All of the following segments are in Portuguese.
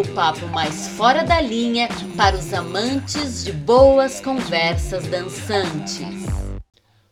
o papo mais fora da linha para os amantes de boas conversas dançantes.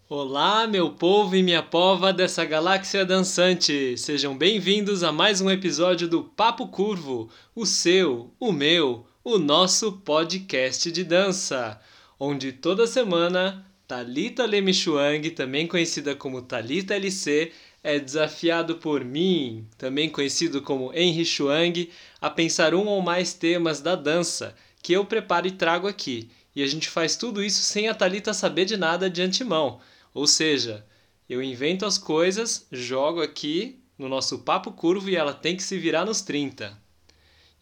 Olá, meu povo e minha pova dessa galáxia dançante! Sejam bem-vindos a mais um episódio do Papo Curvo, o seu, o meu, o nosso podcast de dança, onde toda semana Talita Lemichuang, também conhecida como Talita LC, é desafiado por mim, também conhecido como Henry Chuang, a pensar um ou mais temas da dança que eu preparo e trago aqui. E a gente faz tudo isso sem a Talita saber de nada de antemão. Ou seja, eu invento as coisas, jogo aqui no nosso papo curvo e ela tem que se virar nos 30.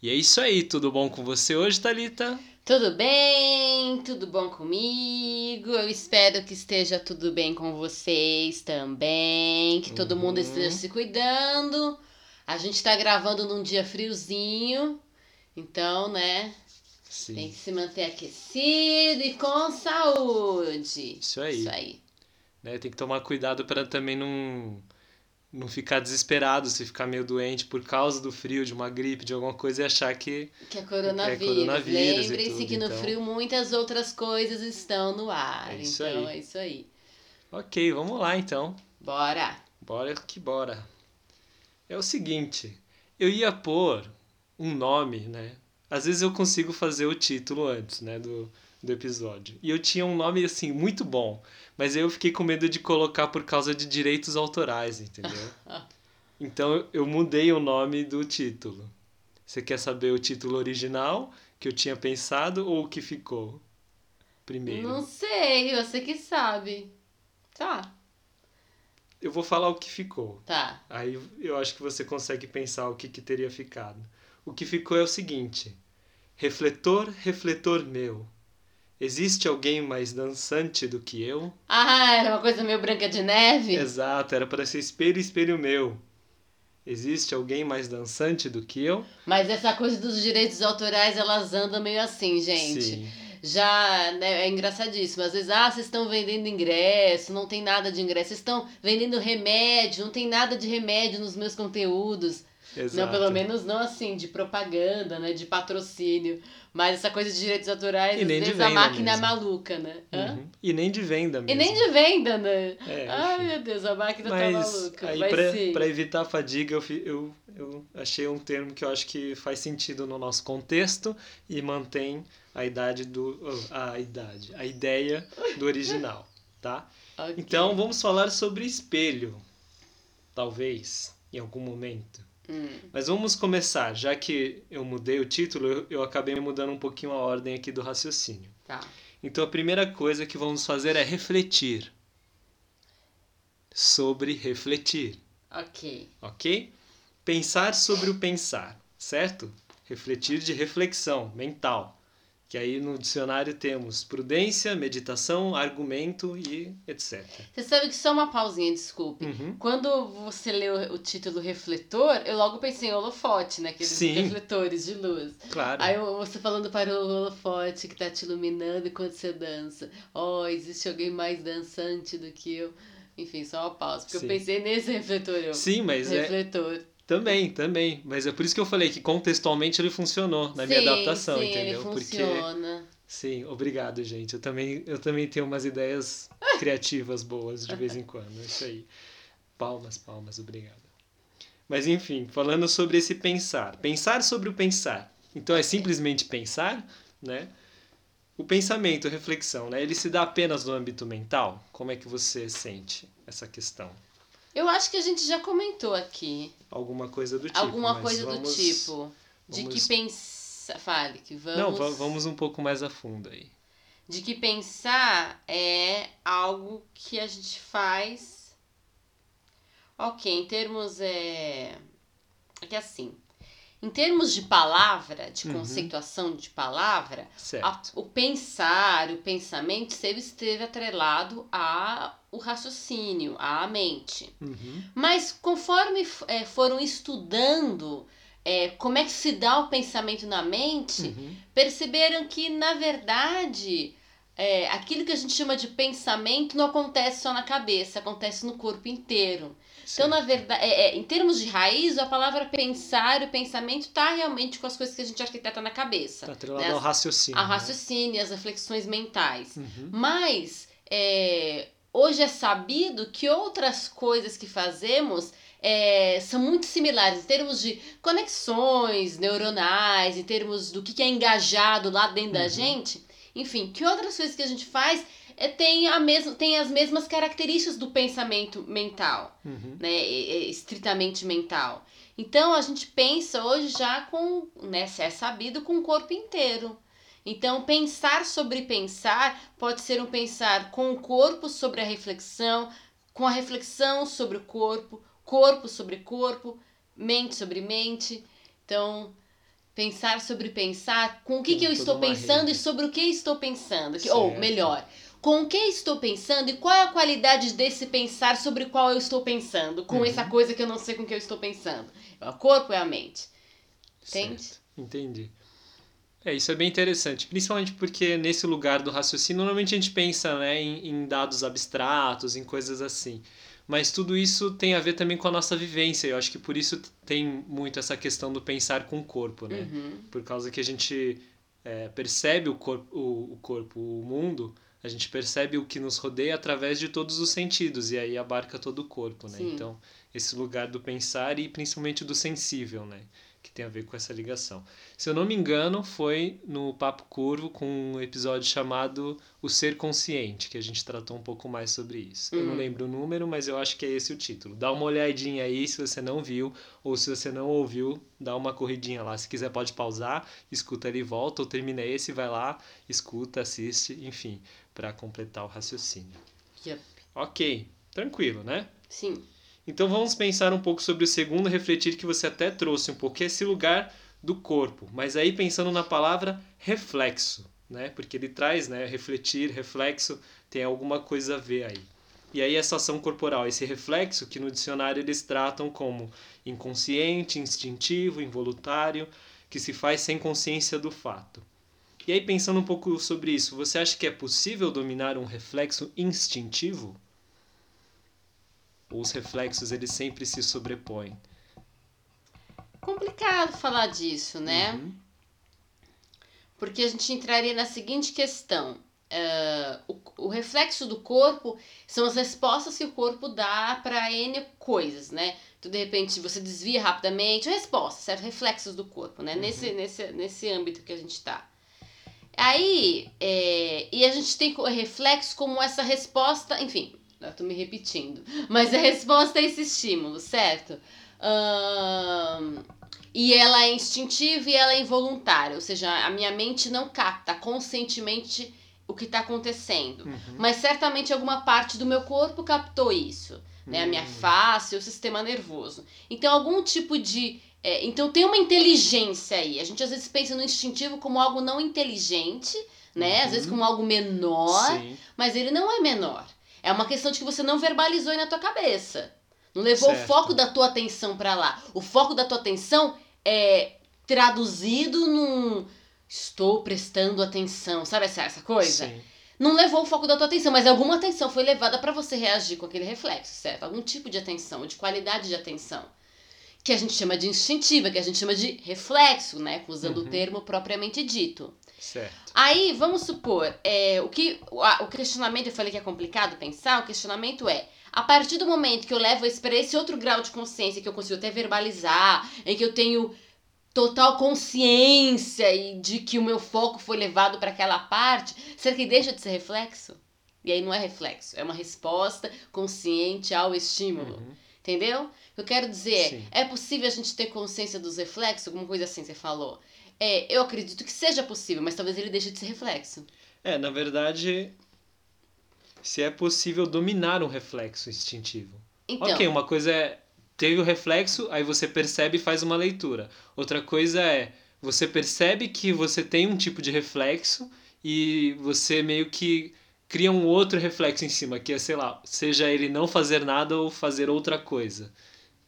E é isso aí, tudo bom com você hoje, Talita? Tudo bem? Tudo bom comigo? Eu espero que esteja tudo bem com vocês também, que todo mundo esteja se cuidando. A gente tá gravando num dia friozinho, então, né? Sim. Tem que se manter aquecido e com saúde. Isso aí. Isso aí. Né, tem que tomar cuidado para também não não ficar desesperado se ficar meio doente por causa do frio, de uma gripe, de alguma coisa e achar que Que é coronavírus. coronavírus e Lembrem-se que no então. frio muitas outras coisas estão no ar. É isso então aí. é isso aí. OK, vamos lá então. Bora! Bora que bora. É o seguinte, eu ia pôr um nome, né? Às vezes eu consigo fazer o título antes, né, do, do episódio. E eu tinha um nome assim muito bom, mas aí eu fiquei com medo de colocar por causa de direitos autorais, entendeu? Então eu- eu mudei o nome do título. Você quer saber o título original que eu tinha pensado ou o que ficou primeiro? Não sei, você que sabe. Tá, Eu vou falar o que ficou. tá. Aí eu acho que você consegue pensar o que, que teria ficado. O que ficou é o seguinte: Refletor, refletor meu, existe alguém mais dançante do que eu? Ah, era uma coisa meio branca de neve? Exato, era para ser espelho, espelho meu. Existe alguém mais dançante do que eu? Mas essa coisa dos direitos autorais, elas andam meio assim, gente. Sim. Já né, é engraçadíssimo. Às vezes, ah, vocês estão vendendo ingresso, não tem nada de ingresso. Vocês estão vendendo remédio, não tem nada de remédio nos meus conteúdos. Exato. Não, pelo menos não assim, de propaganda, né? De patrocínio. Mas essa coisa de direitos autorais, E nem de a venda máquina é mesmo. maluca, né? Uhum. E nem de venda mesmo. E nem de venda, né? É, Ai, meu Deus, a máquina tá Mas maluca. aí Vai pra, sim. pra evitar a fadiga, eu, eu, eu achei um termo que eu acho que faz sentido no nosso contexto e mantém a idade do. a idade, a ideia do original, tá? Ok. Então vamos falar sobre espelho. Talvez, em algum momento. Hum, Mas vamos começar, já que eu mudei o título, eu, eu acabei mudando um pouquinho a ordem aqui do raciocínio. tá. Então a primeira coisa que vamos fazer é refletir. Sobre refletir, Ok. ok? Pensar sobre o pensar, certo? Refletir de reflexão mental. Que aí no dicionário temos prudência, meditação, argumento e etc. Você sabe que só uma pausinha, desculpe. Uhum. Quando você leu o título refletor, eu logo pensei em holofote, né? Aqueles Sim. refletores de luz. Claro. Aí você falando para o holofote que tá te iluminando enquanto você dança. Oh, existe alguém mais dançante do que eu. Enfim, só uma pausa. Porque Sim. eu pensei nesse refletor. Eu, Sim, mas é refletor. Também, também. Mas é por isso que eu falei que contextualmente ele funcionou na minha Sim, adaptação, sim, entendeu? Ele Porque funciona. Sim, obrigado, gente. Eu também, eu também tenho umas ideias criativas boas de vez em quando. É isso aí. Palmas, palmas, obrigado. Mas enfim, falando sobre esse pensar. Pensar sobre o pensar. Então é simplesmente pensar, né? O pensamento, a reflexão, né? Ele se dá apenas no âmbito mental? Como é que você sente essa questão? Eu acho que a gente já comentou aqui. Alguma coisa do tipo. alguma mas coisa vamos- do tipo. De vamos- que pensar. Fale, que vamos. Não, va- vamos um pouco mais a fundo aí. De que pensar é algo que a gente faz. Ok, em termos. É, é que assim. Em termos de palavra, de Uhum. conceituação de palavra, a- o pensar, o pensamento sempre esteve atrelado ao raciocínio, à mente. Uhum. Mas conforme eh, foram estudando eh, como é que se dá o pensamento na mente, Uhum. perceberam que, na verdade, é, aquilo que a gente chama de pensamento não acontece só na cabeça, acontece no corpo inteiro. Então, na verdade, é, é, em termos de raiz, a palavra pensar, o pensamento, está realmente com as coisas que a gente arquiteta na cabeça. Tá atrelado né? ao raciocínio. A né? raciocínio, as reflexões mentais. Uhum. Mas é, hoje é sabido que outras coisas que fazemos é, são muito similares em termos de conexões neuronais, em termos do que é engajado lá dentro da Uhum. gente. Enfim, que outras coisas que a gente faz tem, a mesma, tem as mesmas características do pensamento mental Uhum. né, é- é estritamente mental. Então a gente pensa hoje já com, né, se é sabido, com o corpo inteiro. Então pensar sobre pensar pode ser um pensar com o corpo sobre a reflexão, com a reflexão sobre o corpo, corpo sobre corpo, mente sobre mente. Então pensar sobre pensar, com o que, Tem que eu estou pensando rede. e sobre o que estou pensando. Que- Ou melhor, com o que estou pensando e qual é a qualidade desse pensar sobre o qual eu estou pensando, com Uhum. essa coisa que eu não sei com que eu estou pensando. É o corpo e a mente. Entende? Certo. Entendi. É, isso é bem interessante, principalmente porque nesse lugar do raciocínio, normalmente a gente pensa né, em, em dados abstratos, em coisas assim. Mas tudo isso tem a ver também com a nossa vivência. Eu acho que por isso tem muito essa questão do pensar com o corpo, né? Uhum. Por causa que a gente é, percebe o corpo, o, o corpo, o mundo, a gente percebe o que nos rodeia através de todos os sentidos, e aí abarca todo o corpo, né? Sim. Então, esse lugar do pensar e principalmente do sensível, né? Que tem a ver com essa ligação. Se eu não me engano, foi no Papo Curvo com um episódio chamado O Ser Consciente, que a gente tratou um pouco mais sobre isso. Eu não Hum. lembro o número, mas eu acho que é esse o título. Dá uma olhadinha aí se você não viu, ou se você não ouviu, dá uma corridinha lá. Se quiser, pode pausar, escuta ali e volta, ou termina esse, vai lá, escuta, assiste, enfim, para completar o raciocínio. Yup. Ok, tranquilo, né? Sim. Então vamos pensar um pouco sobre o segundo refletir que você até trouxe um pouco, que é esse lugar do corpo. Mas aí pensando na palavra reflexo, né? Porque ele traz, né? Refletir, reflexo, tem alguma coisa a ver aí. E aí essa ação corporal, esse reflexo que no dicionário eles tratam como inconsciente, instintivo, involuntário, que se faz sem consciência do fato. E aí pensando um pouco sobre isso, você acha que é possível dominar um reflexo instintivo? Ou os reflexos eles sempre se sobrepõem? Complicado falar disso, né? Uhum. Porque a gente entraria na seguinte questão. ah, o, o reflexo do corpo são as respostas que o corpo dá para N coisas, né? Então, de repente, você desvia rapidamente, resposta, certo? Reflexos do corpo, né? Nesse, nesse, nesse âmbito que a gente tá. Aí, é, e a gente tem reflexo como essa resposta, enfim, eu tô me repetindo, mas a resposta a esse estímulo, certo? Ahn, e ela é instintiva e ela é involuntária, ou seja, a minha mente não capta conscientemente o que está acontecendo. Uhum. Mas certamente alguma parte do meu corpo captou isso, né? A minha Hum. face, o sistema nervoso. Então, algum tipo de. É, então, tem uma inteligência aí. A gente às vezes pensa no instintivo como algo não inteligente, né? Às vezes Uhum. como algo menor, Sim, mas ele não é menor. É uma questão de que você não verbalizou aí na tua cabeça. Não levou Certo. o foco da tua atenção para lá. O foco da tua atenção é traduzido num estou prestando atenção, sabe essa, essa coisa? sim. Não levou o foco da tua atenção, mas alguma atenção foi levada para você reagir com aquele reflexo, certo? Algum tipo de atenção, de qualidade de atenção. Que a gente chama de instintiva, que a gente chama de reflexo, né? Usando Uhum. o termo propriamente dito. Certo. Aí, vamos supor, é, o que o, a- o questionamento, eu falei que é complicado pensar, o questionamento é, a partir do momento que eu levo para esse outro grau de consciência, que eu consigo até verbalizar, em que eu tenho total consciência e de que o meu foco foi levado para aquela parte, será que deixa de ser reflexo? E aí não é reflexo, é uma resposta consciente ao estímulo. Uhum. Entendeu? O que eu quero dizer é, Sim. é possível a gente ter consciência dos reflexos? Alguma coisa assim você falou. É, eu acredito que seja possível, mas talvez ele deixe de ser reflexo. É, na verdade, se é possível dominar um reflexo instintivo. Então, Ok, uma coisa é teve o reflexo, aí você percebe e faz uma leitura. Outra coisa é você percebe que você tem um tipo de reflexo e você meio que cria um outro reflexo em cima, que é, sei lá, seja ele não fazer nada ou fazer outra coisa,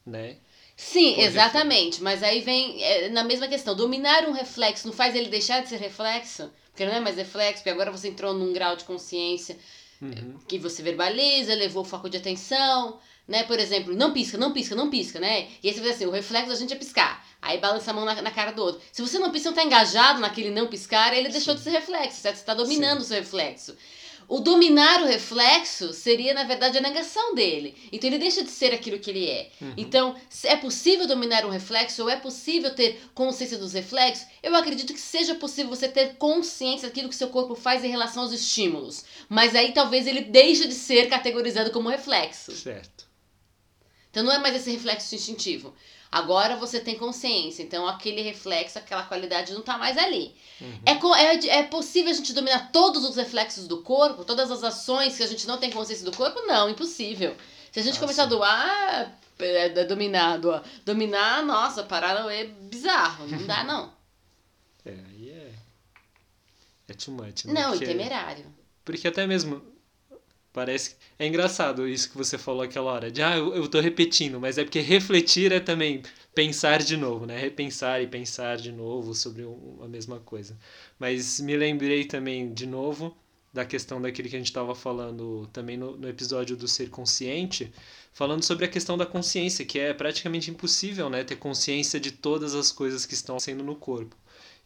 né? Sim, Por exatamente. Mas aí vem é, na mesma questão. Dominar um reflexo não faz ele deixar de ser reflexo? Porque não é mais reflexo, porque agora você entrou num grau de consciência uhum. que você verbaliza, levou o foco de atenção, né? Por exemplo, não pisca, não pisca, não pisca, né? E aí você vê assim, o reflexo da gente é piscar. Aí balança a mão na, na cara do outro. Se você não pisca, não tá engajado naquele não piscar, ele deixou Sim. de ser reflexo, certo? Você tá dominando Sim. o seu reflexo. O dominar o reflexo seria, na verdade, a negação dele. Então ele deixa de ser aquilo que ele é. Uhum. Então, é possível dominar um reflexo ou é possível ter consciência dos reflexos? Eu acredito que seja possível você ter consciência daquilo que seu corpo faz em relação aos estímulos. Mas aí talvez ele deixe de ser categorizado como reflexo. Certo. Então não é mais esse reflexo instintivo. Agora você tem consciência, então aquele reflexo, aquela qualidade não está mais ali. Uhum. É, é, é possível a gente dominar todos os reflexos do corpo, todas as ações que a gente não tem consciência do corpo? Não, impossível. Se a gente ah, começar sim. a doar, é, é dominar, doar. Dominar, nossa, parar é bizarro, não dá não. é, aí é. É too much, né? Não, porque, e temerário. Porque até mesmo Parece. É engraçado isso que você falou aquela hora. De, ah, eu, eu tô repetindo, mas é porque refletir é também pensar de novo, né? Repensar e pensar de novo sobre a mesma coisa. Mas me lembrei também, de novo, da questão daquele que a gente estava falando também no, no episódio do ser consciente, falando sobre a questão da consciência, que é praticamente impossível, né? Ter consciência de todas as coisas que estão sendo no corpo.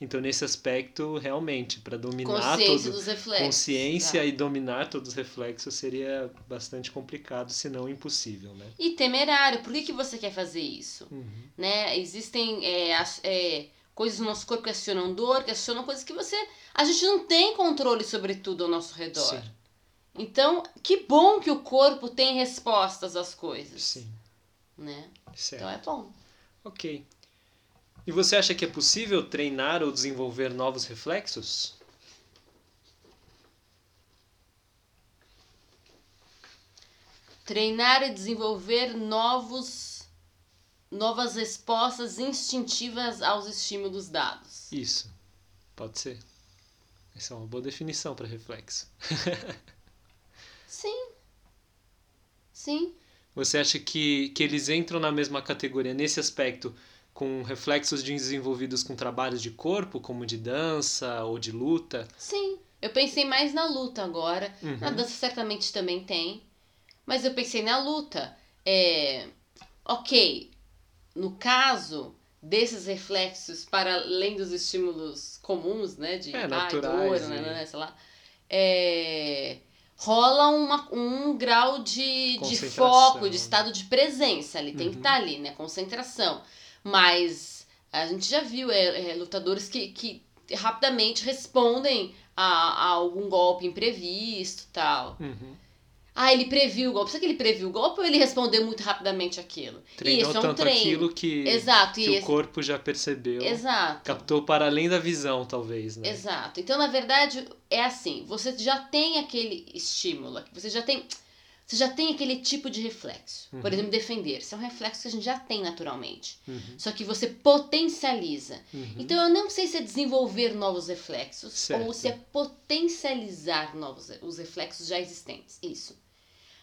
Então, nesse aspecto, realmente, para dominar consciência todo, dos reflexos. consciência tá. e dominar todos os reflexos seria bastante complicado, se não impossível, né? E temerário. Por que, que você quer fazer isso? Uhum. Né? Existem é, é, coisas no nosso corpo que acionam dor, que acionam coisas que você... A gente não tem controle sobre tudo ao nosso redor. Sim. Então, que bom que o corpo tem respostas às coisas. Sim. Né? Certo. Então é bom. Ok. E você acha que é possível treinar ou desenvolver novos reflexos? Treinar e desenvolver novos novas respostas instintivas aos estímulos dados. Isso. Pode ser. Essa é uma boa definição para reflexo. Sim. Sim. Você acha que, que eles entram na mesma categoria nesse aspecto com reflexos desenvolvidos com trabalhos de corpo, como de dança ou de luta? Sim, eu pensei mais na luta agora. Uhum. Na dança certamente também tem. Mas eu pensei na luta. É, ok, no caso desses reflexos, para além dos estímulos comuns, né? De é, naturais, dor, né, né, sei lá. É, rola uma, um grau de, de foco, de estado de presença ali. Tem uhum. que estar tá ali, né? Concentração. Mas a gente já viu é, é, lutadores que, que rapidamente respondem a, a, algum golpe imprevisto tal. Uhum. Ah, ele previu o golpe. Será que ele previu o golpe ou ele respondeu muito rapidamente aquilo? Treinou isso é um tanto treino. aquilo que, Exato, que esse... o corpo já percebeu. Exato. Captou para além da visão, talvez, né? Exato. Então, na verdade, é assim. Você já tem aquele estímulo. Você já tem você já tem aquele tipo de reflexo. Uhum. Por exemplo, defender-se é um reflexo que a gente já tem naturalmente. Uhum. Só que você potencializa. Uhum. Então eu não sei se é desenvolver novos reflexos certo. ou se é potencializar novos os reflexos já existentes. Isso.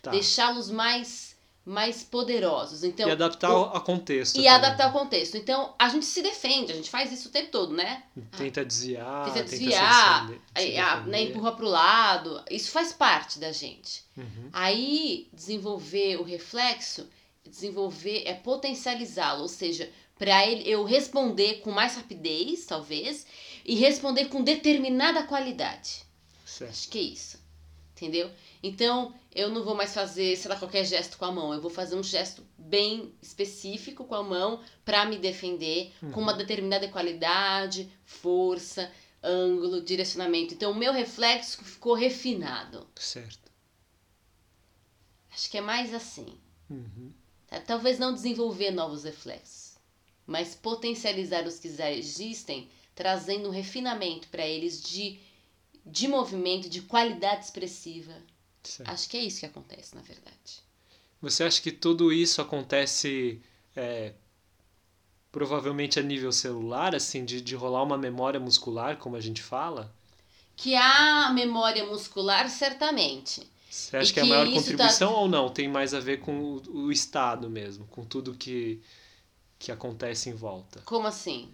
Tá. Deixá-los mais mais poderosos. Então, e adaptar o, a contexto. E também. adaptar ao contexto. Então, a gente se defende, a gente faz isso o tempo todo, né? Tenta desviar. Tenta desviar, tenta se, se a, né, empurra pro lado. Isso faz parte da gente. Uhum. Aí, desenvolver o reflexo, desenvolver é potencializá-lo, ou seja, para ele eu responder com mais rapidez, talvez, e responder com determinada qualidade. Certo. Acho que é isso. Entendeu? Então, eu não vou mais fazer, sei lá, qualquer gesto com a mão. Eu vou fazer um gesto bem específico com a mão para me defender uhum. com uma determinada qualidade, força, ângulo, direcionamento. Então, o meu reflexo ficou refinado. Certo. Acho que é mais assim. Uhum. Tá? Talvez não desenvolver novos reflexos, mas potencializar os que já existem, trazendo um refinamento para eles de, de movimento, de qualidade expressiva Certo. Acho que é isso que acontece, na verdade. Você acha que tudo isso acontece é, provavelmente a nível celular, assim, de, de rolar uma memória muscular, como a gente fala? Que há memória muscular, certamente. Você acha que, que, é a maior tá contribuição tá... ou não? Tem mais a ver com o, o estado mesmo, com tudo que, que acontece em volta. Como assim?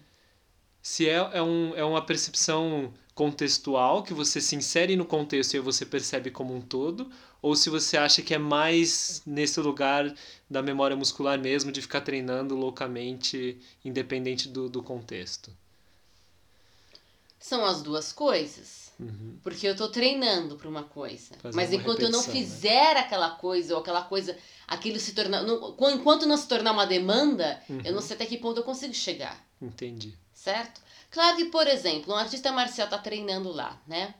Se é, é, um, é uma percepção contextual, que você se insere no contexto e você percebe como um todo, ou se você acha que é mais nesse lugar da memória muscular mesmo, de ficar treinando loucamente, independente do, do contexto. São as duas coisas. Uhum. Porque eu estou treinando para uma coisa. Mas uma enquanto eu não né? fizer né? aquela coisa, ou aquela coisa, aquilo se tornar. Não, enquanto não se tornar uma demanda, uhum. eu não sei até que ponto eu consigo chegar. Entendi. Certo? Claro que, por exemplo, um artista marcial está treinando lá, né?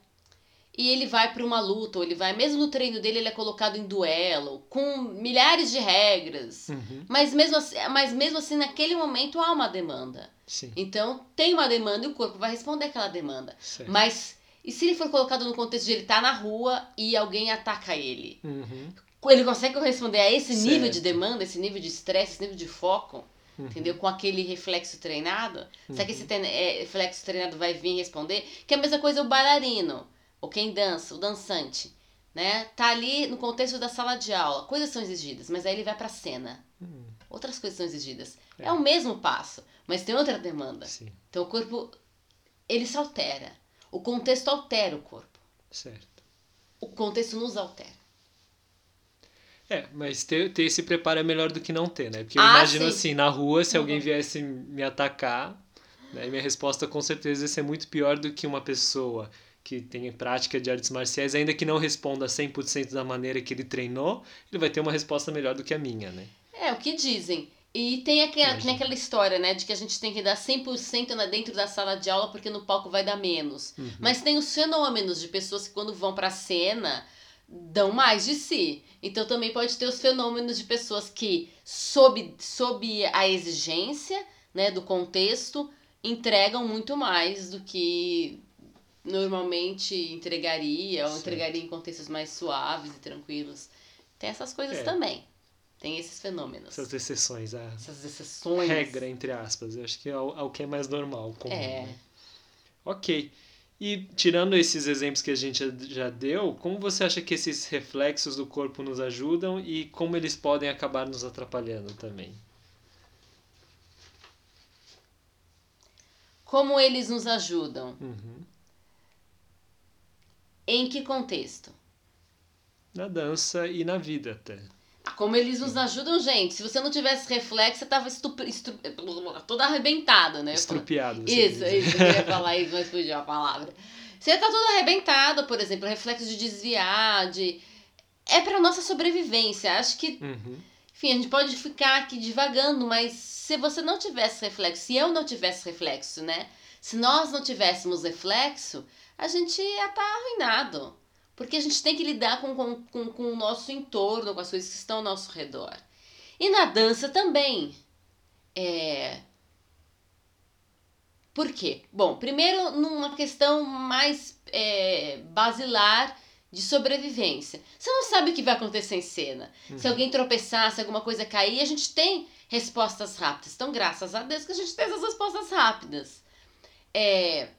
e ele vai para uma luta, ou ele vai, mesmo no treino dele, ele é colocado em duelo, com milhares de regras. Uhum. Mas, mesmo assim, mas mesmo assim, naquele momento há uma demanda. Sim. Então, tem uma demanda e o corpo vai responder aquela demanda. Certo. Mas, e se ele for colocado no contexto de ele estar tá na rua e alguém ataca ele? Uhum. Ele consegue corresponder a esse certo. nível de demanda, esse nível de estresse, esse nível de foco? Uhum. Entendeu? Com aquele reflexo treinado. Será que esse uhum. é, reflexo treinado vai vir responder? Que é a mesma coisa o bailarino ou quem dança, o dançante, né? Tá ali no contexto da sala de aula, coisas são exigidas, mas aí ele vai para a cena. Hum. Outras coisas são exigidas. É. é. o mesmo passo, mas tem outra demanda. Sim. Então o corpo ele se altera. O contexto altera o corpo. Certo. O contexto nos altera. É, mas ter, ter esse preparo é melhor do que não ter, né? Porque eu ah, imagino sim. assim, na rua, se uhum. alguém viesse me atacar, né, minha resposta com certeza ia ser muito pior do que uma pessoa que tem prática de artes marciais, ainda que não responda 100% da maneira que ele treinou, ele vai ter uma resposta melhor do que a minha, né? É, o que dizem. E tem aquela, aquela história, né, de que a gente tem que dar 100% dentro da sala de aula porque no palco vai dar menos. Uhum. Mas tem os fenômenos de pessoas que quando vão para a cena dão mais de si. Então também pode ter os fenômenos de pessoas que sob, sob a exigência, né, do contexto, entregam muito mais do que normalmente entregaria, ou entregaria em contextos mais suaves e tranquilos. Tem essas coisas é. também. Tem esses fenômenos. Essas exceções, a essas exceções. regra, entre aspas. Eu acho que é o, é o que é mais normal. Comum, é. Né? Ok. E tirando esses exemplos que a gente já deu, como você acha que esses reflexos do corpo nos ajudam e como eles podem acabar nos atrapalhando também? Como eles nos ajudam? Uhum. Em que contexto? Na dança e na vida até. Como eles nos ajudam, gente. Se você não tivesse reflexo, você tava estup... Estup... toda arrebentada, né? Estrupiado. Isso, isso. Eu ia falar isso, mas fugiu a palavra. Você tá todo arrebentado, por exemplo, reflexo de desviar, de... É pra nossa sobrevivência. Acho que... Uhum. Enfim, a gente pode ficar aqui divagando, mas se você não tivesse reflexo, se eu não tivesse reflexo, né? Se nós não tivéssemos reflexo, a gente ia estar tá arruinado. Porque a gente tem que lidar com, com, com, o nosso entorno, com as coisas que estão ao nosso redor. E na dança também. É... Por quê? Bom, primeiro numa questão mais é, basilar de sobrevivência. Você não sabe o que vai acontecer em cena. Uhum. Se alguém tropeçar, se alguma coisa cair, a gente tem respostas rápidas. Então, graças a Deus que a gente tem essas respostas rápidas. É,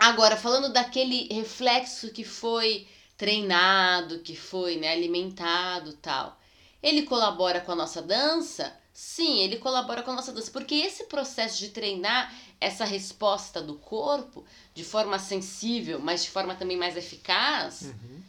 Agora, falando daquele reflexo que foi treinado, que foi né, alimentado tal, ele colabora com a nossa dança? Sim, ele colabora com a nossa dança, porque esse processo de treinar essa resposta do corpo de forma sensível, mas de forma também mais eficaz uhum.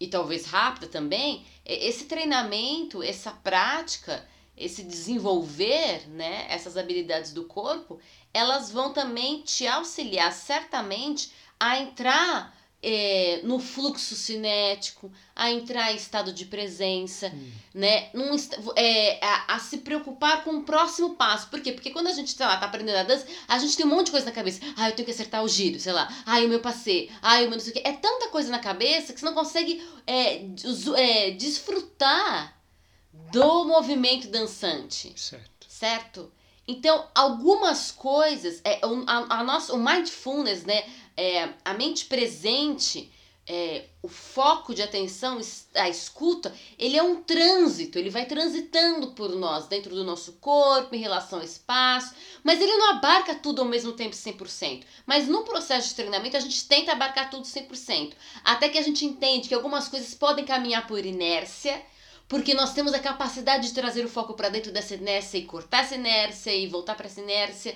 e talvez rápida também, esse treinamento, essa prática, esse desenvolver né, essas habilidades do corpo, elas vão também te auxiliar certamente a entrar é, no fluxo cinético, a entrar em estado de presença, hum. né? Num, é, a, a, se preocupar com o próximo passo. Por quê? Porque quando a gente sei lá, tá aprendendo a dança, a gente tem um monte de coisa na cabeça. Ah, eu tenho que acertar o giro, sei lá. Ah, o meu passeio. Ah, o meu não sei o quê. É tanta coisa na cabeça que você não consegue é, desfrutar do movimento dançante. Certo. Certo? Então, algumas coisas, é, a, a nossa, o mindfulness, né, é, a mente presente, é, o foco de atenção, a escuta, ele é um trânsito, ele vai transitando por nós, dentro do nosso corpo, em relação ao espaço, mas ele não abarca tudo ao mesmo tempo 100%. Mas no processo de treinamento a gente tenta abarcar tudo 100%, até que a gente entende que algumas coisas podem caminhar por inércia, porque nós temos a capacidade de trazer o foco para dentro dessa inércia e cortar essa inércia e voltar para essa inércia.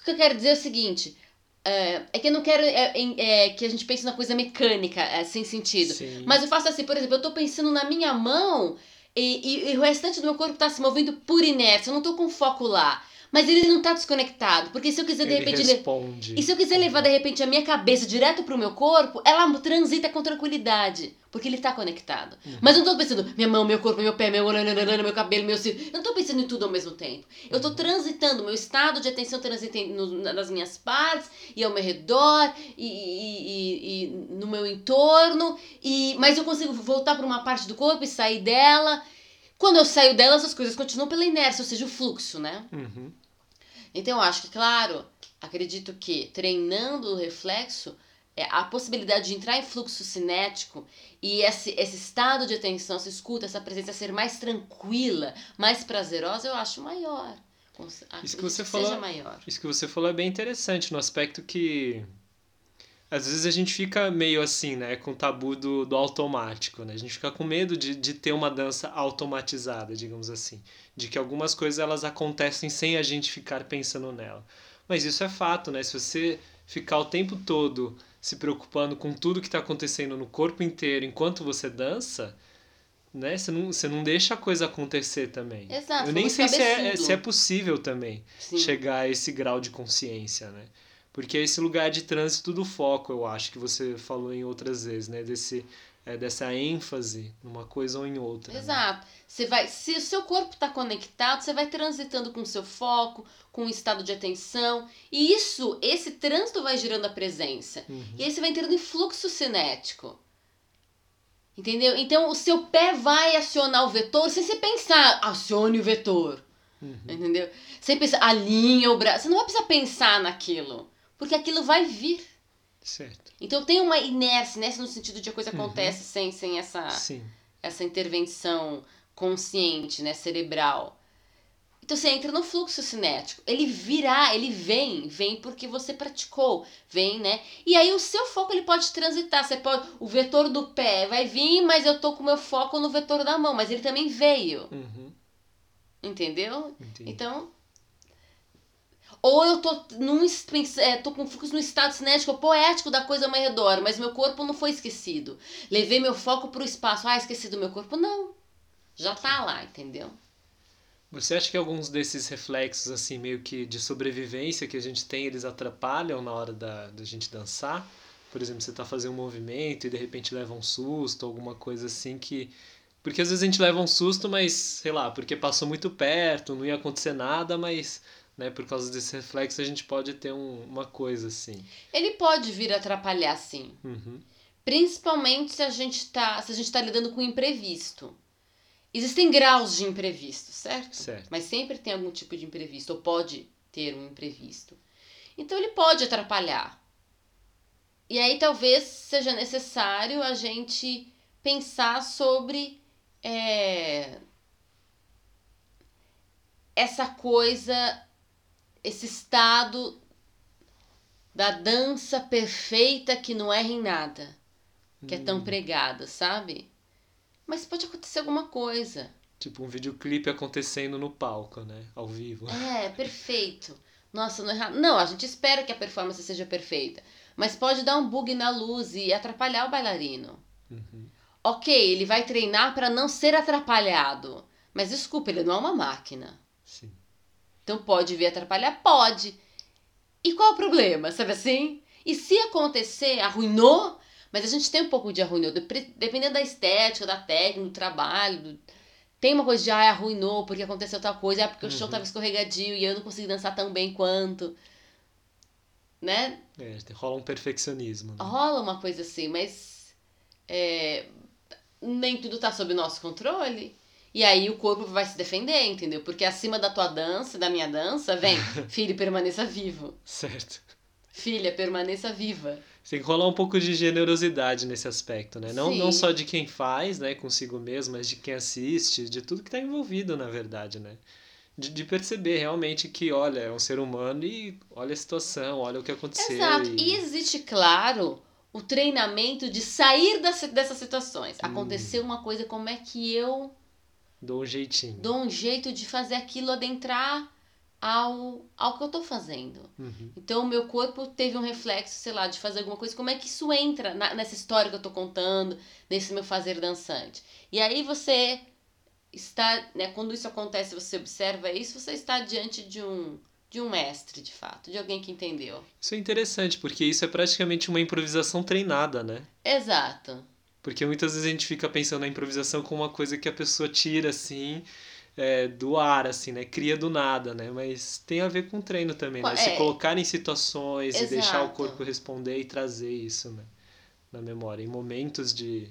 O que eu quero dizer é o seguinte: é, é que eu não quero é, é, que a gente pense na coisa mecânica, é, sem sentido. Sim. Mas eu faço assim, por exemplo, eu tô pensando na minha mão e, e, e o restante do meu corpo tá se movendo por inércia, eu não tô com foco lá. Mas ele não tá desconectado. Porque se eu quiser, de ele repente. Responde. E se eu quiser levar, de repente, a minha cabeça direto pro meu corpo, ela transita com tranquilidade. Porque ele tá conectado. Uhum. Mas eu não tô pensando, minha mão, meu corpo, meu pé, meu meu cabelo, meu cílio. Eu não tô pensando em tudo ao mesmo tempo. Eu tô uhum. transitando, meu estado de atenção transita nas minhas partes e ao meu redor e, e, e, e no meu entorno. E, mas eu consigo voltar para uma parte do corpo e sair dela. Quando eu saio dela, essas coisas continuam pela inércia, ou seja, o fluxo, né? Uhum. Então, eu acho que, claro, acredito que treinando o reflexo, é, a possibilidade de entrar em fluxo cinético e esse, esse estado de atenção, essa escuta, essa presença ser mais tranquila, mais prazerosa, eu acho maior. Isso que você que falou, maior. Isso que você falou é bem interessante, no aspecto que às vezes a gente fica meio assim, né, com o tabu do, do automático, né? A gente fica com medo de, de ter uma dança automatizada, digamos assim de que algumas coisas elas acontecem sem a gente ficar pensando nela. Mas isso é fato, né? Se você ficar o tempo todo se preocupando com tudo que está acontecendo no corpo inteiro enquanto você dança, né? Você não, você não deixa a coisa acontecer também. Exato. Eu nem sei se é, se é possível também Sim. chegar a esse grau de consciência, né? Porque é esse lugar de trânsito do foco, eu acho que você falou em outras vezes, né? Desse é, dessa ênfase numa coisa ou em outra. Né? Exato. Né? Você vai, se o seu corpo está conectado, você vai transitando com o seu foco, com o estado de atenção. E isso, esse trânsito vai gerando a presença. Uhum. E aí você vai entrando em fluxo cinético. Entendeu? Então o seu pé vai acionar o vetor sem você pensar, acione o vetor. Uhum. Entendeu? Sem pensar, alinha o braço. Você não vai precisar pensar naquilo. Porque aquilo vai vir. Certo. Então tem uma inércia, inércia no sentido de a coisa uhum. acontece sem, sem essa, Sim. essa intervenção consciente, né, cerebral. Então você entra no fluxo cinético. Ele virá, ele vem, vem porque você praticou, vem, né? E aí o seu foco ele pode transitar. Você pode, o vetor do pé vai vir, mas eu tô com meu foco no vetor da mão, mas ele também veio. Uhum. Entendeu? Entendi. Então ou eu tô, num, é, tô com fluxo no estado cinético poético da coisa ao meu redor, mas meu corpo não foi esquecido. Levei meu foco pro espaço. Ah, esqueci do meu corpo? Não. Já tá lá, entendeu? Você acha que alguns desses reflexos, assim, meio que de sobrevivência que a gente tem, eles atrapalham na hora da, da gente dançar? Por exemplo, você tá fazendo um movimento e de repente leva um susto, alguma coisa assim que. Porque às vezes a gente leva um susto, mas, sei lá, porque passou muito perto, não ia acontecer nada, mas né? Por causa desse reflexo, a gente pode ter um, uma coisa assim. Ele pode vir atrapalhar, sim. Uhum. Principalmente se a gente tá, se a gente tá lidando com imprevisto. Existem graus de imprevisto, certo? Certo. Mas sempre tem algum tipo de imprevisto, ou pode ter um imprevisto. Então ele pode atrapalhar. E aí talvez seja necessário a gente pensar sobre é, essa coisa esse estado da dança perfeita que não erra em nada, que hum. é tão hum. pregada, sabe? Mas pode acontecer alguma coisa. Tipo um videoclipe acontecendo no palco, né? Ao vivo. É, perfeito. Nossa, não erra. Não, a gente espera que a performance seja perfeita. Mas pode dar um bug na luz e atrapalhar o bailarino. Uhum. Ok, ele vai treinar para não ser atrapalhado. Mas desculpa, ele não é uma máquina. Então pode vir atrapalhar? Pode. E qual o problema, sabe assim? E se acontecer, arruinou, mas a gente tem um pouco de arruinou, dependendo da estética, da técnica, do trabalho. Tem uma coisa de, ah, arruinou porque aconteceu tal coisa, ah, porque o chão uhum. tava escorregadio e eu não consegui dançar tão bem quanto. Né? É, rola um perfeccionismo. Né? Rola uma coisa assim, mas é, nem tudo tá sob nosso controle. E aí o corpo vai se defender, entendeu? Porque acima da tua dança, da minha dança, vem, filho, permaneça vivo. Certo. Filha, permaneça viva. Tem que rolar um pouco de generosidade nesse aspecto, né? Não, Sim. não só de quem faz, né, consigo mesmo, mas de quem assiste, de tudo que está envolvido, na verdade, né? De, de perceber realmente que, olha, é um ser humano e olha a situação, olha o que aconteceu. Exato. E... E existe, claro, o treinamento de sair das, dessas situações. Hum. Aconteceu uma coisa, como é que eu Dou um jeitinho. dou um jeito de fazer aquilo adentrar ao, ao que eu tô fazendo? Uhum. Então, o meu corpo teve um reflexo, sei lá, de fazer alguma coisa. Como é que isso entra na- nessa história que eu tô contando, nesse meu fazer dançante? E aí você está, né, quando isso acontece, você observa isso, você está diante de um de um mestre, de fato, de alguém que entendeu. Isso é interessante, porque isso é praticamente uma improvisação treinada, né? Exato. Porque muitas vezes a gente fica pensando na improvisação como uma coisa que a pessoa tira, assim, é, do ar, assim, né? Cria do nada, né? Mas tem a ver com treino também, né? É. Se colocar em situações e deixar o Exato. corpo responder e trazer isso, né? Na memória. Em momentos de...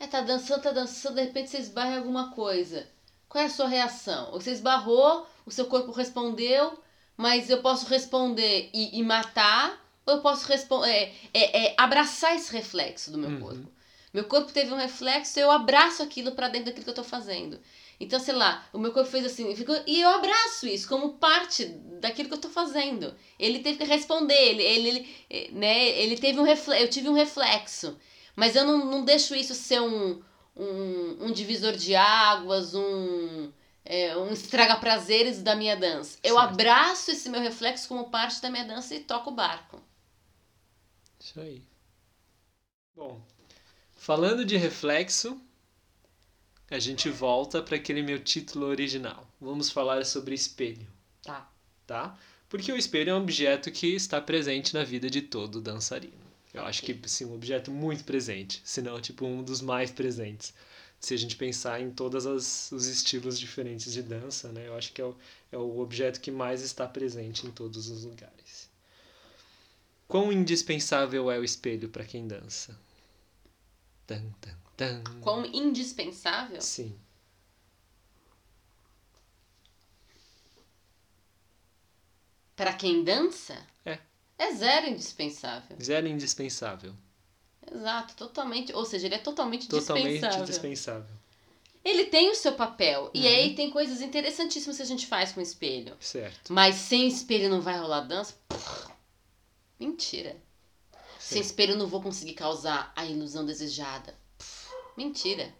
É, tá dançando, tá dançando, de repente você esbarra em alguma coisa. Qual é a sua reação? Você esbarrou, o seu corpo respondeu, mas eu posso responder e, e matar, ou eu posso responder, é, é, é, abraçar esse reflexo do meu Uhum. corpo. Meu corpo teve um reflexo, eu abraço aquilo pra dentro daquilo que eu tô fazendo. Então, sei lá, o meu corpo fez assim, ficou, e eu abraço isso como parte daquilo que eu tô fazendo. Ele teve que responder, ele, ele, ele, eh, né, ele teve um reflexo, eu tive um reflexo. Mas eu não, não deixo isso ser um, um, um divisor de águas, um, é, um estraga-prazeres da minha dança. Eu Certo. abraço esse meu reflexo como parte da minha dança e toco o barco. Isso aí. Bom, falando de reflexo, a gente volta para aquele meu título original. Vamos falar sobre espelho, Tá. tá? Porque o espelho é um objeto que está presente na vida de todo dançarino. Eu acho que, sim, um objeto muito presente, se não, tipo, um dos mais presentes. Se a gente pensar em todos os estilos diferentes de dança, né? Eu acho que é o, é o objeto que mais está presente em todos os lugares. Quão indispensável é o espelho para quem dança? Tan, tan, tan. Quão indispensável? Sim. Pra quem dança? É. É zero indispensável. Zero indispensável. Exato, totalmente. Ou seja, ele é totalmente, Totalmente dispensável. dispensável. Ele tem o seu papel. E Uhum. aí tem coisas interessantíssimas que a gente faz com o espelho. Certo. Mas sem espelho não vai rolar dança? Pff, Mentira. Sem Sim. espelho eu não vou conseguir causar a ilusão desejada. Pff, Mentira.